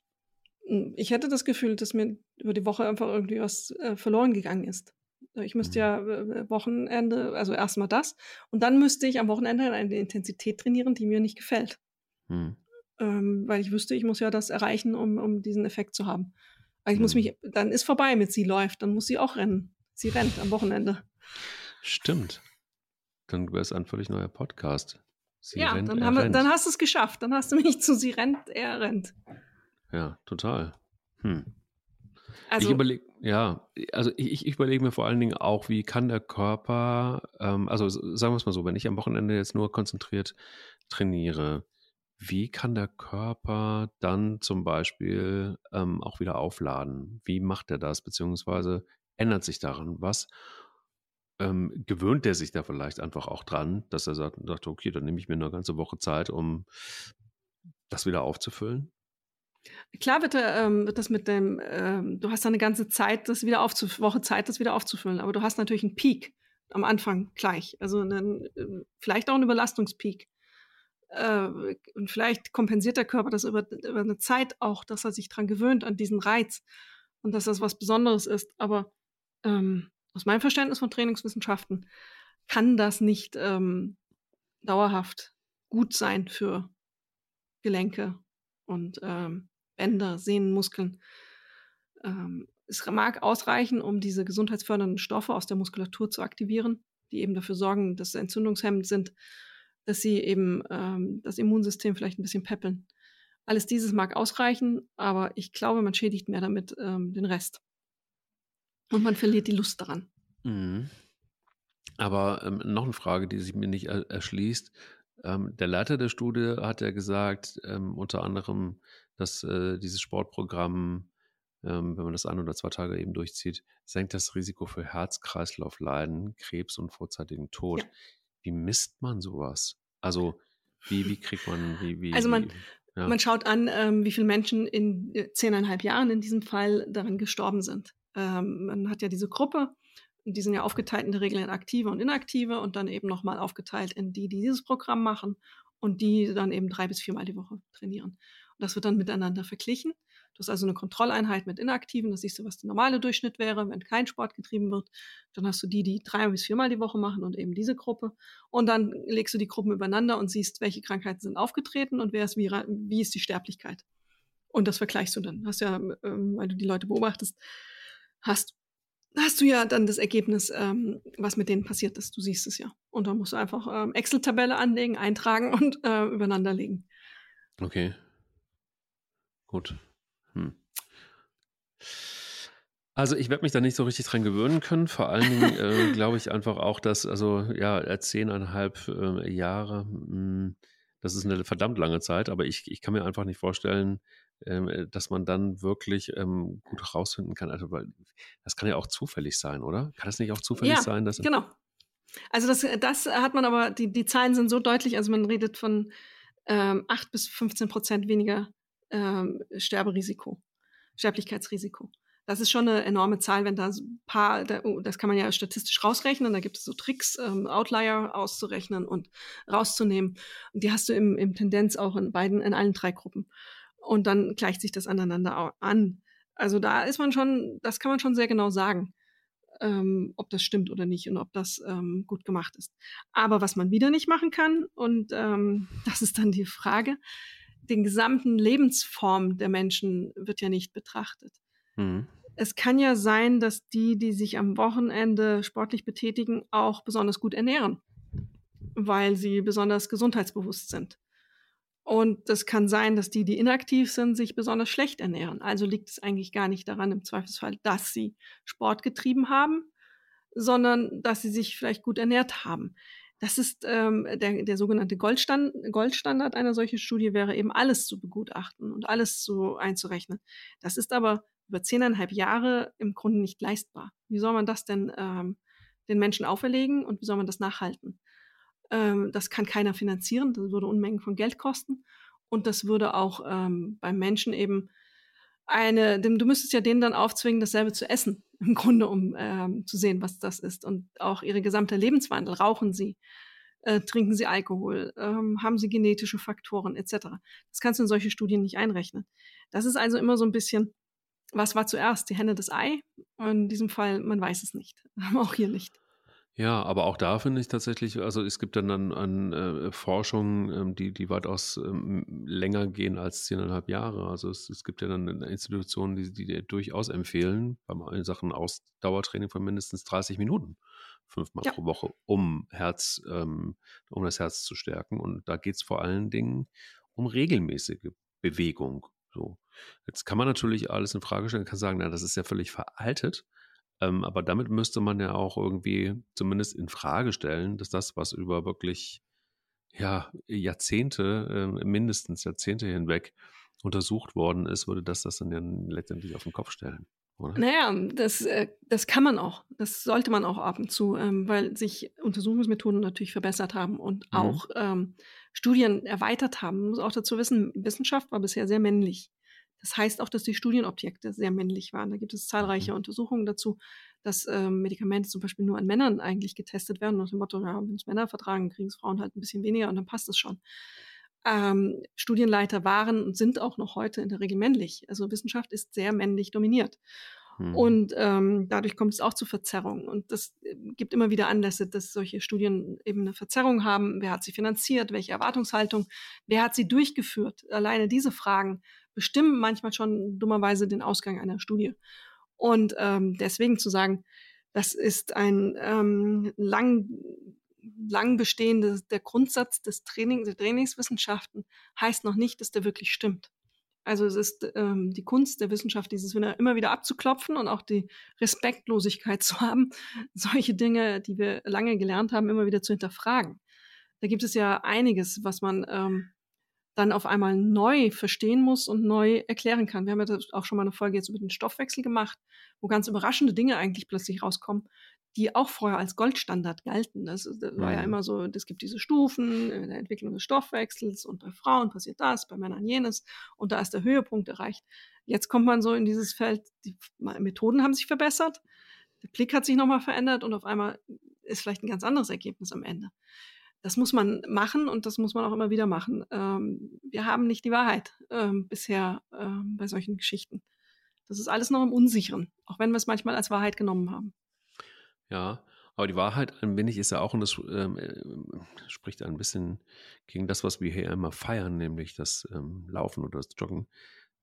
Speaker 3: Hm, ich hätte das Gefühl, dass mir über die Woche einfach irgendwie was äh, verloren gegangen ist. Ich müsste mhm. ja äh, Wochenende, also erstmal das, und dann müsste ich am Wochenende eine Intensität trainieren, die mir nicht gefällt. Mhm. Ähm, weil ich wüsste, ich muss ja das erreichen, um, um diesen Effekt zu haben. Aber ich muss hm. mich, dann ist vorbei mit sie läuft, dann muss sie auch rennen. Sie rennt am Wochenende.
Speaker 4: Stimmt. Dann wäre es ein völlig neuer Podcast.
Speaker 3: Sie ja, rennt, dann, haben wir, dann hast du es geschafft. Dann hast du mich zu sie rennt, er rennt.
Speaker 4: Ja, total. Hm. Also, ich überlege, ja, also ich, ich überlege mir vor allen Dingen auch, wie kann der Körper, ähm, also sagen wir es mal so, wenn ich am Wochenende jetzt nur konzentriert trainiere, wie kann der Körper dann zum Beispiel ähm, auch wieder aufladen? Wie macht er das? Beziehungsweise ändert sich daran was? Ähm, gewöhnt er sich da vielleicht einfach auch dran, dass er sagt, sagt, okay, dann nehme ich mir eine ganze Woche Zeit, um das wieder aufzufüllen?
Speaker 3: Klar wird, ähm, das mit dem, ähm, du hast da eine ganze Zeit, das wieder aufzufüllen, Woche Zeit, das wieder aufzufüllen, aber du hast natürlich einen Peak am Anfang gleich, also einen, äh, vielleicht auch einen Überlastungspeak. Äh, und vielleicht kompensiert der Körper das über, über eine Zeit auch, dass er sich daran gewöhnt, an diesen Reiz und dass das was Besonderes ist. Aber ähm, aus meinem Verständnis von Trainingswissenschaften kann das nicht ähm, dauerhaft gut sein für Gelenke und ähm, Bänder, Sehnen, Muskeln. Ähm, es mag ausreichen, um diese gesundheitsfördernden Stoffe aus der Muskulatur zu aktivieren, die eben dafür sorgen, dass sie entzündungshemmend sind, dass sie eben ähm, das Immunsystem vielleicht ein bisschen peppeln. Alles dieses mag ausreichen, aber ich glaube, man schädigt mehr damit ähm, den Rest. Und man verliert die Lust daran.
Speaker 4: Mhm. Aber ähm, noch eine Frage, die sich mir nicht er erschließt. Ähm, der Leiter der Studie hat ja gesagt, ähm, unter anderem, dass äh, dieses Sportprogramm, ähm, wenn man das ein oder zwei Tage eben durchzieht, senkt das Risiko für Herz-Kreislauf-Leiden, Krebs und vorzeitigen Tod. Ja. Wie misst man sowas? Also, wie, wie kriegt man, wie, wie,
Speaker 3: Also man, ja. man schaut an, ähm, wie viele Menschen in äh, zehneinhalb Jahren in diesem Fall daran gestorben sind. Ähm, man hat ja diese Gruppe, die sind ja aufgeteilt in der Regel in aktive und inaktive und dann eben nochmal aufgeteilt in die, die dieses Programm machen und die dann eben drei bis viermal die Woche trainieren. Und das wird dann miteinander verglichen. Du hast also eine Kontrolleinheit mit Inaktiven, das siehst du, was der normale Durchschnitt wäre, wenn kein Sport getrieben wird. Dann hast du die, die drei bis viermal die Woche machen und eben diese Gruppe. Und dann legst du die Gruppen übereinander und siehst, welche Krankheiten sind aufgetreten und wer ist wie, wie ist die Sterblichkeit. Und das vergleichst du dann. Hast ja, ähm, weil du die Leute beobachtest, hast hast du ja dann das Ergebnis, ähm, was mit denen passiert ist. Du siehst es ja. Und dann musst du einfach ähm, Excel-Tabelle anlegen, eintragen und äh, übereinander legen.
Speaker 4: Okay. Gut. Hm. Also ich werde mich da nicht so richtig dran gewöhnen können. Vor allen Dingen äh, glaube ich einfach auch, dass, also ja, zehneinhalb äh, Jahre, mh, hm, das ist eine verdammt lange Zeit, aber ich, ich kann mir einfach nicht vorstellen, ähm, äh, dass man dann wirklich ähm, gut herausfinden kann. Also, weil das kann ja auch zufällig sein, oder? Kann das nicht auch zufällig
Speaker 3: ja,
Speaker 4: sein?
Speaker 3: Dass genau. Also das, das hat man aber, die, die Zahlen sind so deutlich, also man redet von ähm, 8 bis 15 Prozent weniger ähm, Sterberisiko, Sterblichkeitsrisiko. Das ist schon eine enorme Zahl, wenn da ein paar, oh, das kann man ja statistisch rausrechnen, da gibt es so Tricks, ähm, Outlier auszurechnen und rauszunehmen. Und die hast du im, im Tendenz auch in beiden, in allen drei Gruppen und dann gleicht sich das aneinander an. Also da ist man schon, das kann man schon sehr genau sagen, ähm, ob das stimmt oder nicht und ob das ähm, gut gemacht ist. Aber was man wieder nicht machen kann, und ähm, das ist dann die Frage, den gesamten Lebensform der Menschen wird ja nicht betrachtet. Mhm. Es kann ja sein, dass die, die sich am Wochenende sportlich betätigen, auch besonders gut ernähren, weil sie besonders gesundheitsbewusst sind. Und das kann sein, dass die, die inaktiv sind, sich besonders schlecht ernähren. Also liegt es eigentlich gar nicht daran im Zweifelsfall, dass sie Sport getrieben haben, sondern dass sie sich vielleicht gut ernährt haben. Das ist ähm, der, der sogenannte Goldstand, Goldstandard einer solchen Studie wäre eben alles zu begutachten und alles zu einzurechnen. Das ist aber über zehneinhalb Jahre im Grunde nicht leistbar. Wie soll man das denn ähm, den Menschen auferlegen und wie soll man das nachhalten? Ähm, das kann keiner finanzieren. Das würde Unmengen von Geld kosten. Und das würde auch ähm, beim Menschen eben eine, du müsstest ja denen dann aufzwingen, dasselbe zu essen, im Grunde, um ähm, zu sehen, was das ist. Und auch ihre gesamte Lebenswandel. Rauchen sie, äh, trinken sie Alkohol, ähm, haben sie genetische Faktoren etc. Das kannst du in solche Studien nicht einrechnen. Das ist also immer so ein bisschen, was war zuerst, die Henne das Ei? Und in diesem Fall, man weiß es nicht. auch hier nicht.
Speaker 4: Ja, aber auch da finde ich tatsächlich, also es gibt dann an, an äh, Forschung, ähm, die, die weitaus ähm, länger gehen als zehneinhalb Jahre. Also es, es gibt ja dann Institutionen, die, die dir durchaus empfehlen, bei Sachen Ausdauertraining von mindestens 30 Minuten, fünfmal ja. pro Woche, um Herz, ähm, um das Herz zu stärken. Und da geht es vor allen Dingen um regelmäßige Bewegung. So. Jetzt kann man natürlich alles in Frage stellen, kann sagen, na, das ist ja völlig veraltet. Ähm, aber damit müsste man ja auch irgendwie zumindest in Frage stellen, dass das, was über wirklich ja, Jahrzehnte, äh, mindestens Jahrzehnte hinweg untersucht worden ist, würde das das dann ja letztendlich auf den Kopf stellen.
Speaker 3: Oder? Naja, das, äh, das kann man auch. Das sollte man auch ab und zu, ähm, weil sich Untersuchungsmethoden natürlich verbessert haben und mhm. auch ähm, Studien erweitert haben. Man muss auch dazu wissen, Wissenschaft war bisher sehr männlich. Das heißt auch, dass die Studienobjekte sehr männlich waren. Da gibt es zahlreiche mhm. Untersuchungen dazu, dass ähm, Medikamente zum Beispiel nur an Männern eigentlich getestet werden, nach dem Motto, ja, wenn es Männer vertragen, kriegen es Frauen halt ein bisschen weniger und dann passt es schon. Ähm, Studienleiter waren und sind auch noch heute in der Regel männlich. Also Wissenschaft ist sehr männlich dominiert. Mhm. Und ähm, dadurch kommt es auch zu Verzerrungen. Und das äh, gibt immer wieder Anlässe, dass solche Studien eben eine Verzerrung haben. Wer hat sie finanziert? Welche Erwartungshaltung? Wer hat sie durchgeführt? Alleine diese Fragen bestimmen manchmal schon dummerweise den Ausgang einer Studie. Und ähm, deswegen zu sagen, das ist ein ähm, lang, lang bestehendes, der Grundsatz des Training, der Trainingswissenschaften heißt noch nicht, dass der wirklich stimmt. Also es ist ähm, die Kunst der Wissenschaft, dieses immer wieder abzuklopfen und auch die Respektlosigkeit zu haben, solche Dinge, die wir lange gelernt haben, immer wieder zu hinterfragen. Da gibt es ja einiges, was man ähm, dann auf einmal neu verstehen muss und neu erklären kann. Wir haben ja auch schon mal eine Folge jetzt über den Stoffwechsel gemacht, wo ganz überraschende Dinge eigentlich plötzlich rauskommen, die auch vorher als Goldstandard galten. Das, das war ja mhm. immer so, es gibt diese Stufen in der Entwicklung des Stoffwechsels und bei Frauen passiert das, bei Männern jenes und da ist der Höhepunkt erreicht. Jetzt kommt man so in dieses Feld, die Methoden haben sich verbessert, der Blick hat sich nochmal verändert und auf einmal ist vielleicht ein ganz anderes Ergebnis am Ende das muss man machen und das muss man auch immer wieder machen. Ähm, wir haben nicht die Wahrheit ähm, bisher ähm, bei solchen Geschichten. Das ist alles noch im Unsicheren, auch wenn wir es manchmal als Wahrheit genommen haben.
Speaker 4: Ja, aber die Wahrheit ein wenig ist ja auch, und das ähm, äh, spricht ein bisschen gegen das, was wir hier immer feiern, nämlich das ähm, Laufen oder das Joggen.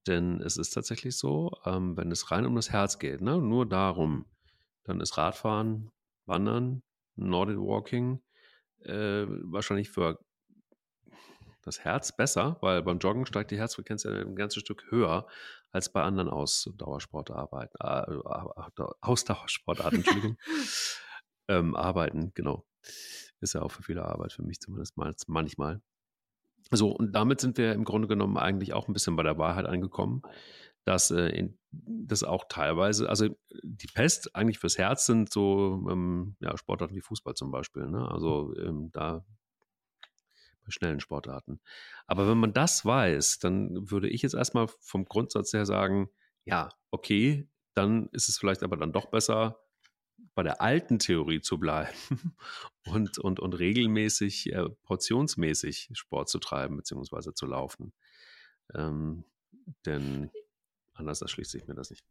Speaker 4: Denn es ist tatsächlich so, ähm, wenn es rein um das Herz geht, ne, nur darum, dann ist Radfahren, Wandern, Nordic Walking, äh, wahrscheinlich für das Herz besser, weil beim Joggen steigt die Herzfrequenz ja ein ganzes Stück höher als bei anderen Ausdauersportarbeiten, äh, äh Ausdauersportarten, Entschuldigung, ähm, arbeiten, genau. Ist ja auch für viele Arbeit, für mich zumindest manchmal. So, und damit sind wir im Grunde genommen eigentlich auch ein bisschen bei der Wahrheit angekommen, dass äh, das auch teilweise, also die Pest eigentlich fürs Herz sind so ähm, ja, Sportarten wie Fußball zum Beispiel. Ne? Also ähm, da bei schnellen Sportarten. Aber wenn man das weiß, dann würde ich jetzt erstmal vom Grundsatz her sagen, ja, okay, dann ist es vielleicht aber dann doch besser, bei der alten Theorie zu bleiben und, und, und regelmäßig, äh, portionsmäßig Sport zu treiben bzw. zu laufen. Ähm, denn Anders erschließt sich mir das nicht.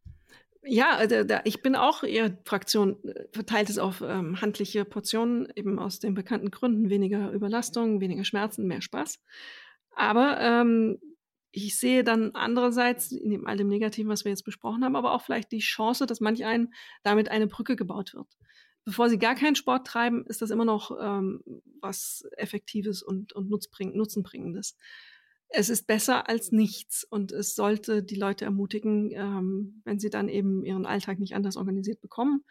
Speaker 3: Ja, also da, ich bin auch eher Fraktion, äh, verteilt es auf ähm, handliche Portionen, eben aus den bekannten Gründen, weniger Überlastung, weniger Schmerzen, mehr Spaß. Aber ähm, ich sehe dann andererseits, neben all dem Negativen, was wir jetzt besprochen haben, aber auch vielleicht die Chance, dass manch einen damit eine Brücke gebaut wird. Bevor sie gar keinen Sport treiben, ist das immer noch ähm, was Effektives und, und Nutzenbringendes es ist besser als nichts und es sollte die Leute ermutigen, ähm, wenn sie dann eben ihren Alltag nicht anders organisiert bekommen,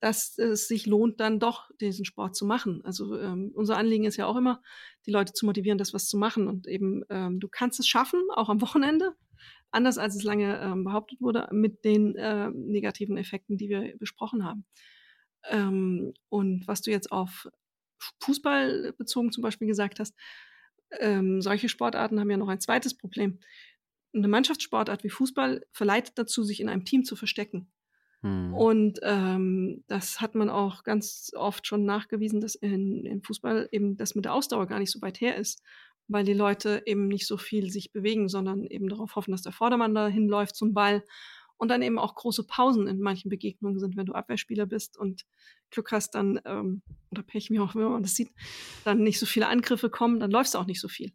Speaker 3: dass es sich lohnt, dann doch diesen Sport zu machen. Also ähm, unser Anliegen ist ja auch immer, die Leute zu motivieren, das was zu machen und eben ähm, du kannst es schaffen, auch am Wochenende, anders als es lange ähm, behauptet wurde, mit den äh, negativen Effekten, die wir besprochen haben. Ähm, und was du jetzt auf Fußball bezogen zum Beispiel gesagt hast, ähm, solche Sportarten haben ja noch ein zweites Problem. Eine Mannschaftssportart wie Fußball verleitet dazu, sich in einem Team zu verstecken. Hm. Und ähm, das hat man auch ganz oft schon nachgewiesen, dass in, in Fußball eben das mit der Ausdauer gar nicht so weit her ist, weil die Leute eben nicht so viel sich bewegen, sondern eben darauf hoffen, dass der Vordermann dahin läuft zum Ball und dann eben auch große Pausen in manchen Begegnungen sind, wenn du Abwehrspieler bist und Glück hast, dann, ähm, oder Pech, wie auch immer man das sieht, dann nicht so viele Angriffe kommen, dann läufst du auch nicht so viel.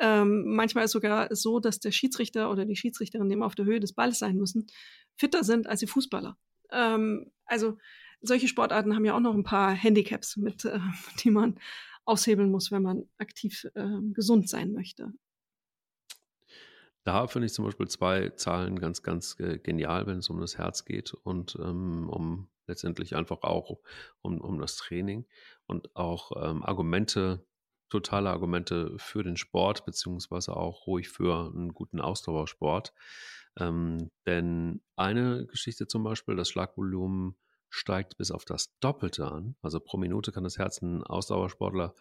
Speaker 3: Ähm, manchmal ist sogar so, dass der Schiedsrichter oder die Schiedsrichterin, die immer auf der Höhe des Balles sein müssen, fitter sind als die Fußballer. Ähm, also solche Sportarten haben ja auch noch ein paar Handicaps, mit, äh, die man aushebeln muss, wenn man aktiv äh, gesund sein möchte.
Speaker 4: Da finde ich zum Beispiel zwei Zahlen ganz, ganz äh, genial, wenn es um das Herz geht und ähm, um letztendlich einfach auch um, um das Training und auch ähm, Argumente totale Argumente für den Sport, beziehungsweise auch ruhig für einen guten Ausdauersport. Ähm, denn eine Geschichte zum Beispiel, das Schlagvolumen steigt bis auf das Doppelte an. Also pro Minute kann das Herz ein Ausdauersportler,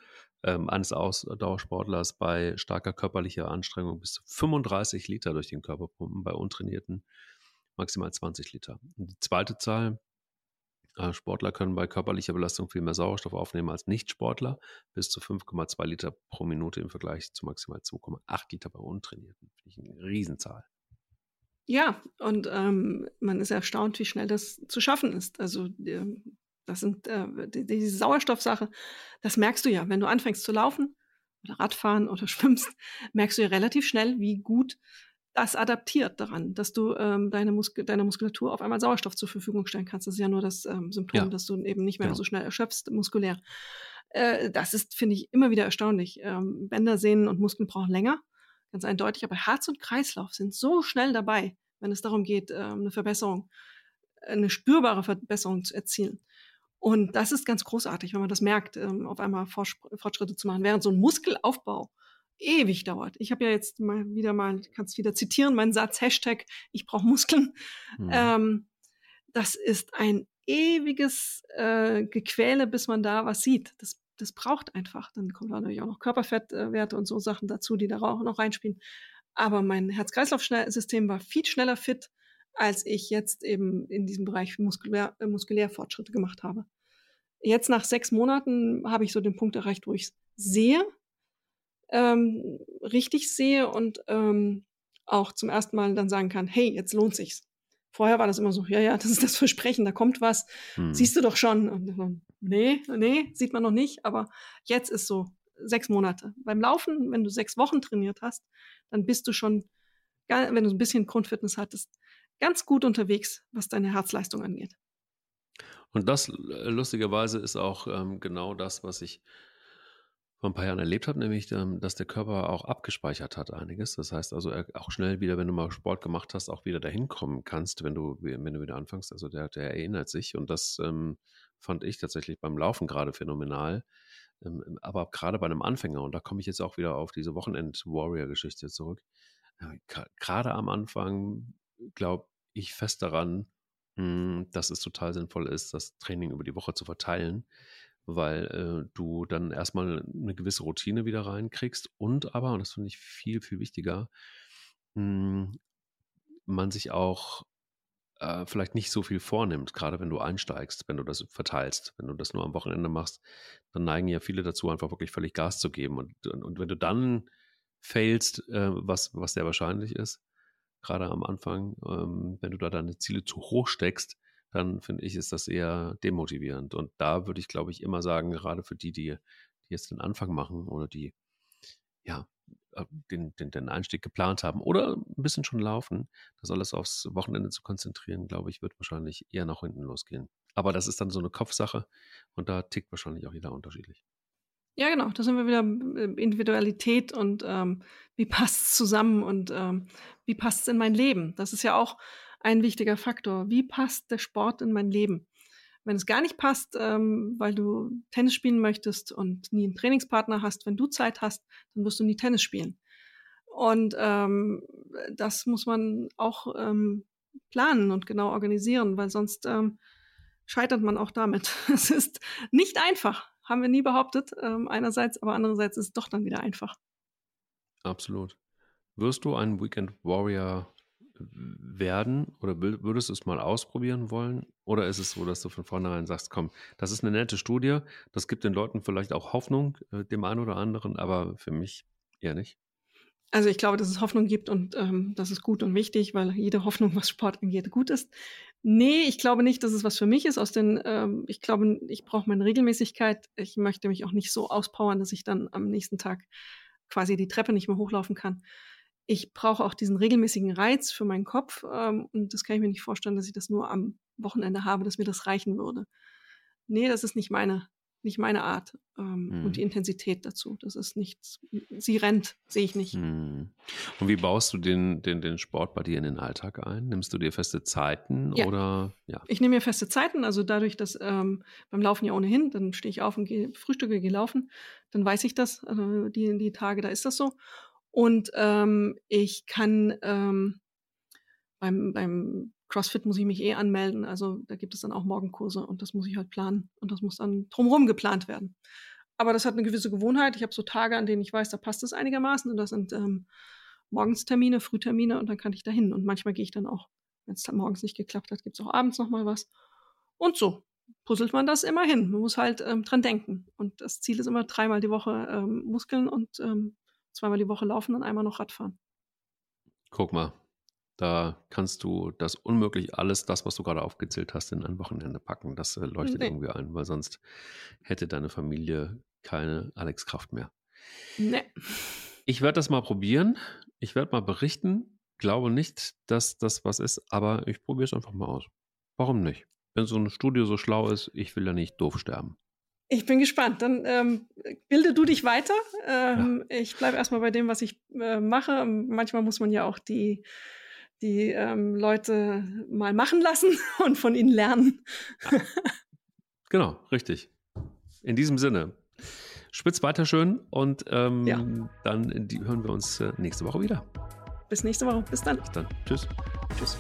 Speaker 4: ähm, eines Ausdauersportlers bei starker körperlicher Anstrengung bis zu 35 Liter durch den Körper pumpen, bei Untrainierten maximal 20 Liter. Und die zweite Zahl, äh, Sportler können bei körperlicher Belastung viel mehr Sauerstoff aufnehmen als Nichtsportler, bis zu 5,2 Liter pro Minute im Vergleich zu maximal 2,8 Liter bei Untrainierten. Finde ich eine Riesenzahl.
Speaker 3: Ja, und ähm, man ist erstaunt, wie schnell das zu schaffen ist. Also das sind äh, die, diese Sauerstoffsache, das merkst du ja, wenn du anfängst zu laufen oder Radfahren oder schwimmst, merkst du ja relativ schnell, wie gut das adaptiert daran, dass du ähm, deine, Muskel deine Muskulatur auf einmal Sauerstoff zur Verfügung stellen kannst. Das ist ja nur das ähm, Symptom, ja. dass du eben nicht mehr genau. so schnell erschöpfst muskulär. Äh, das ist, finde ich, immer wieder erstaunlich. Ähm, Bänder, Sehnen und Muskeln brauchen länger, ganz eindeutig, aber Herz und Kreislauf sind so schnell dabei, wenn es darum geht, ähm, eine Verbesserung, eine spürbare Verbesserung zu erzielen. Und das ist ganz großartig, wenn man das merkt, ähm, auf einmal Fortschritte zu machen. Während so ein Muskelaufbau ewig dauert. Ich habe ja jetzt mal wieder mal, kannst wieder zitieren, meinen Satz, Hashtag, ich brauche Muskeln. Mhm. Ähm, das ist ein ewiges äh, Gequäle, bis man da was sieht. Das, das braucht einfach. Dann kommen natürlich auch noch Körperfettwerte und so Sachen dazu, die da auch noch reinspielen. Aber mein Herz-Kreislauf-System war viel schneller fit, als ich jetzt eben in diesem Bereich muskulär, äh, muskulär Fortschritte gemacht habe. Jetzt nach sechs Monaten habe ich so den Punkt erreicht, wo ich es sehe, ähm, richtig sehe und ähm, auch zum ersten Mal dann sagen kann, hey, jetzt lohnt sich's. Vorher war das immer so, ja, ja, das ist das Versprechen, da kommt was, hm. siehst du doch schon. Und, nee, nee, sieht man noch nicht, aber jetzt ist so sechs Monate. Beim Laufen, wenn du sechs Wochen trainiert hast, dann bist du schon, wenn du ein bisschen Grundfitness hattest, ganz gut unterwegs, was deine Herzleistung angeht.
Speaker 4: Und das äh, lustigerweise ist auch ähm, genau das, was ich vor ein paar Jahren erlebt habe, nämlich, ähm, dass der Körper auch abgespeichert hat einiges. Das heißt also auch schnell wieder, wenn du mal Sport gemacht hast, auch wieder dahin kommen kannst, wenn du, wenn du wieder anfängst. Also der, der erinnert sich und das ähm, fand ich tatsächlich beim Laufen gerade phänomenal. Ähm, aber gerade bei einem Anfänger, und da komme ich jetzt auch wieder auf diese Wochenend-Warrior-Geschichte zurück. Äh, gerade am Anfang glaube ich fest daran, hm, dass es total sinnvoll ist, das Training über die Woche zu verteilen weil äh, du dann erstmal eine gewisse Routine wieder reinkriegst und aber, und das finde ich viel, viel wichtiger, mh, hm, man sich auch äh, vielleicht nicht so viel vornimmt, gerade wenn du einsteigst, wenn du das verteilst. Wenn du das nur am Wochenende machst, dann neigen ja viele dazu, einfach wirklich völlig Gas zu geben. Und, und, und wenn du dann failst, äh, was, was sehr wahrscheinlich ist, gerade am Anfang, ähm, wenn du da deine Ziele zu hoch steckst, dann finde ich, ist das eher demotivierend. Und da würde ich, glaube ich, immer sagen, gerade für die, die, die jetzt den Anfang machen oder die, ja, äh, den, den, den Einstieg geplant haben oder ein bisschen schon laufen, das alles aufs Wochenende zu konzentrieren, glaube ich, wird wahrscheinlich eher nach hinten losgehen. Aber das ist dann so eine Kopfsache und da tickt wahrscheinlich auch jeder unterschiedlich.
Speaker 3: Ja, genau, da sind wir wieder äh, Individualität und ähm, wie passt es zusammen und ähm, wie passt es in mein Leben. Das ist ja auch ein wichtiger Faktor. Wie passt der Sport in mein Leben? Wenn es gar nicht passt, ähm, weil du Tennis spielen möchtest und nie einen Trainingspartner hast, wenn du Zeit hast, dann wirst du nie Tennis spielen. Und ähm, das muss man auch ähm, planen und genau organisieren, weil sonst ähm, scheitert man auch damit. Es ist nicht einfach, haben wir nie behauptet, ähm, einerseits, aber andererseits ist es doch dann wieder einfach.
Speaker 4: Absolut. Wirst du ein Weekend Warrior werden oder würdest du es mal ausprobieren wollen? Oder ist es so, dass du von vornherein sagst, komm, das ist eine nette Studie, das gibt den Leuten vielleicht auch Hoffnung, äh, dem einen oder anderen, aber für mich eher nicht?
Speaker 3: Also ich glaube, dass es Hoffnung gibt und ähm, das ist gut und wichtig, weil jede Hoffnung, was Sport angeht, gut ist. Nee, ich glaube nicht, dass es was für mich ist. Aus den, ähm, ich glaube, ich brauche meine Regelmäßigkeit. Ich möchte mich auch nicht so auspowern, dass ich dann am nächsten Tag quasi die Treppe nicht mehr hochlaufen kann. Ich brauche auch diesen regelmäßigen Reiz für meinen Kopf ähm, und das kann ich mir nicht vorstellen, dass ich das nur am Wochenende habe, dass mir das reichen würde. Nee, das ist nicht meine nicht meine Art ähm, hm. und die mhm. Intensität dazu. Das ist nichts. Sie rennt, sehe ich nicht. Hm.
Speaker 4: Und wie baust du den, den, den Sport bei dir in den Alltag ein? Nimmst du dir feste Zeiten ja. oder
Speaker 3: ja? Ich nehme mir feste Zeiten, also dadurch, dass ähm, beim Laufen ja ohnehin, dann stehe ich auf und gehe frühstücke, gehe laufen, dann weiß ich das. Also die, die Tage, da ist das so. Und ähm, ich kann ähm, beim, beim CrossFit muss ich mich eh anmelden. Also da gibt es dann auch Morgenkurse und das muss ich halt planen. Und das muss dann drumherum geplant werden. Aber das hat eine gewisse Gewohnheit. Ich habe so Tage, an denen ich weiß, da passt es einigermaßen. Und das sind ähm, Morgenstermine, Frühtermine und dann kann ich da hin. Und manchmal gehe ich dann auch, wenn es dann morgens nicht geklappt hat, gibt es auch abends nochmal was. Und so puzzelt man das immer hin. Man muss halt ähm, dran denken. Und das Ziel ist immer dreimal die Woche ähm, Muskeln und ähm, zweimal die Woche laufen und einmal noch Radfahren.
Speaker 4: Guck mal, da kannst du das unmöglich alles, das, was du gerade aufgezählt hast, in ein Wochenende packen. Das äh, leuchtet nee. irgendwie ein, weil sonst hätte deine Familie keine Alex Kraft mehr. Nee. Ich werde das mal probieren. Ich werde mal berichten. Glaube nicht, dass das was ist, aber ich probiere es einfach mal aus. Warum nicht? Wenn so ein Studio so schlau ist, ich will ja nicht doof sterben.
Speaker 3: Ich bin gespannt. Dann ähm, bilde du dich weiter. Ähm, ja. Ich bleibe erstmal bei dem, was ich äh, mache. Manchmal muss man ja auch die die ähm, Leute mal machen lassen und von ihnen lernen.
Speaker 4: genau, richtig. In diesem Sinne, spitz weiter schön und ähm, ja. dann die, hören wir uns äh, nächste Woche wieder.
Speaker 3: Bis nächste Woche. Bis dann. Bis
Speaker 4: dann. Tschüss. Tschüss.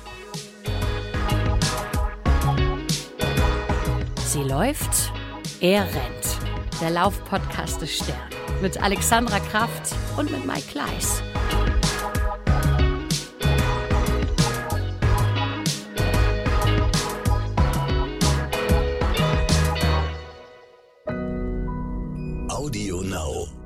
Speaker 2: Sie läuft, er rennt. Der Laufpodcast des Stern. Mit Alexandra Kraft und mit Mike Kleiss.
Speaker 1: Audio Now.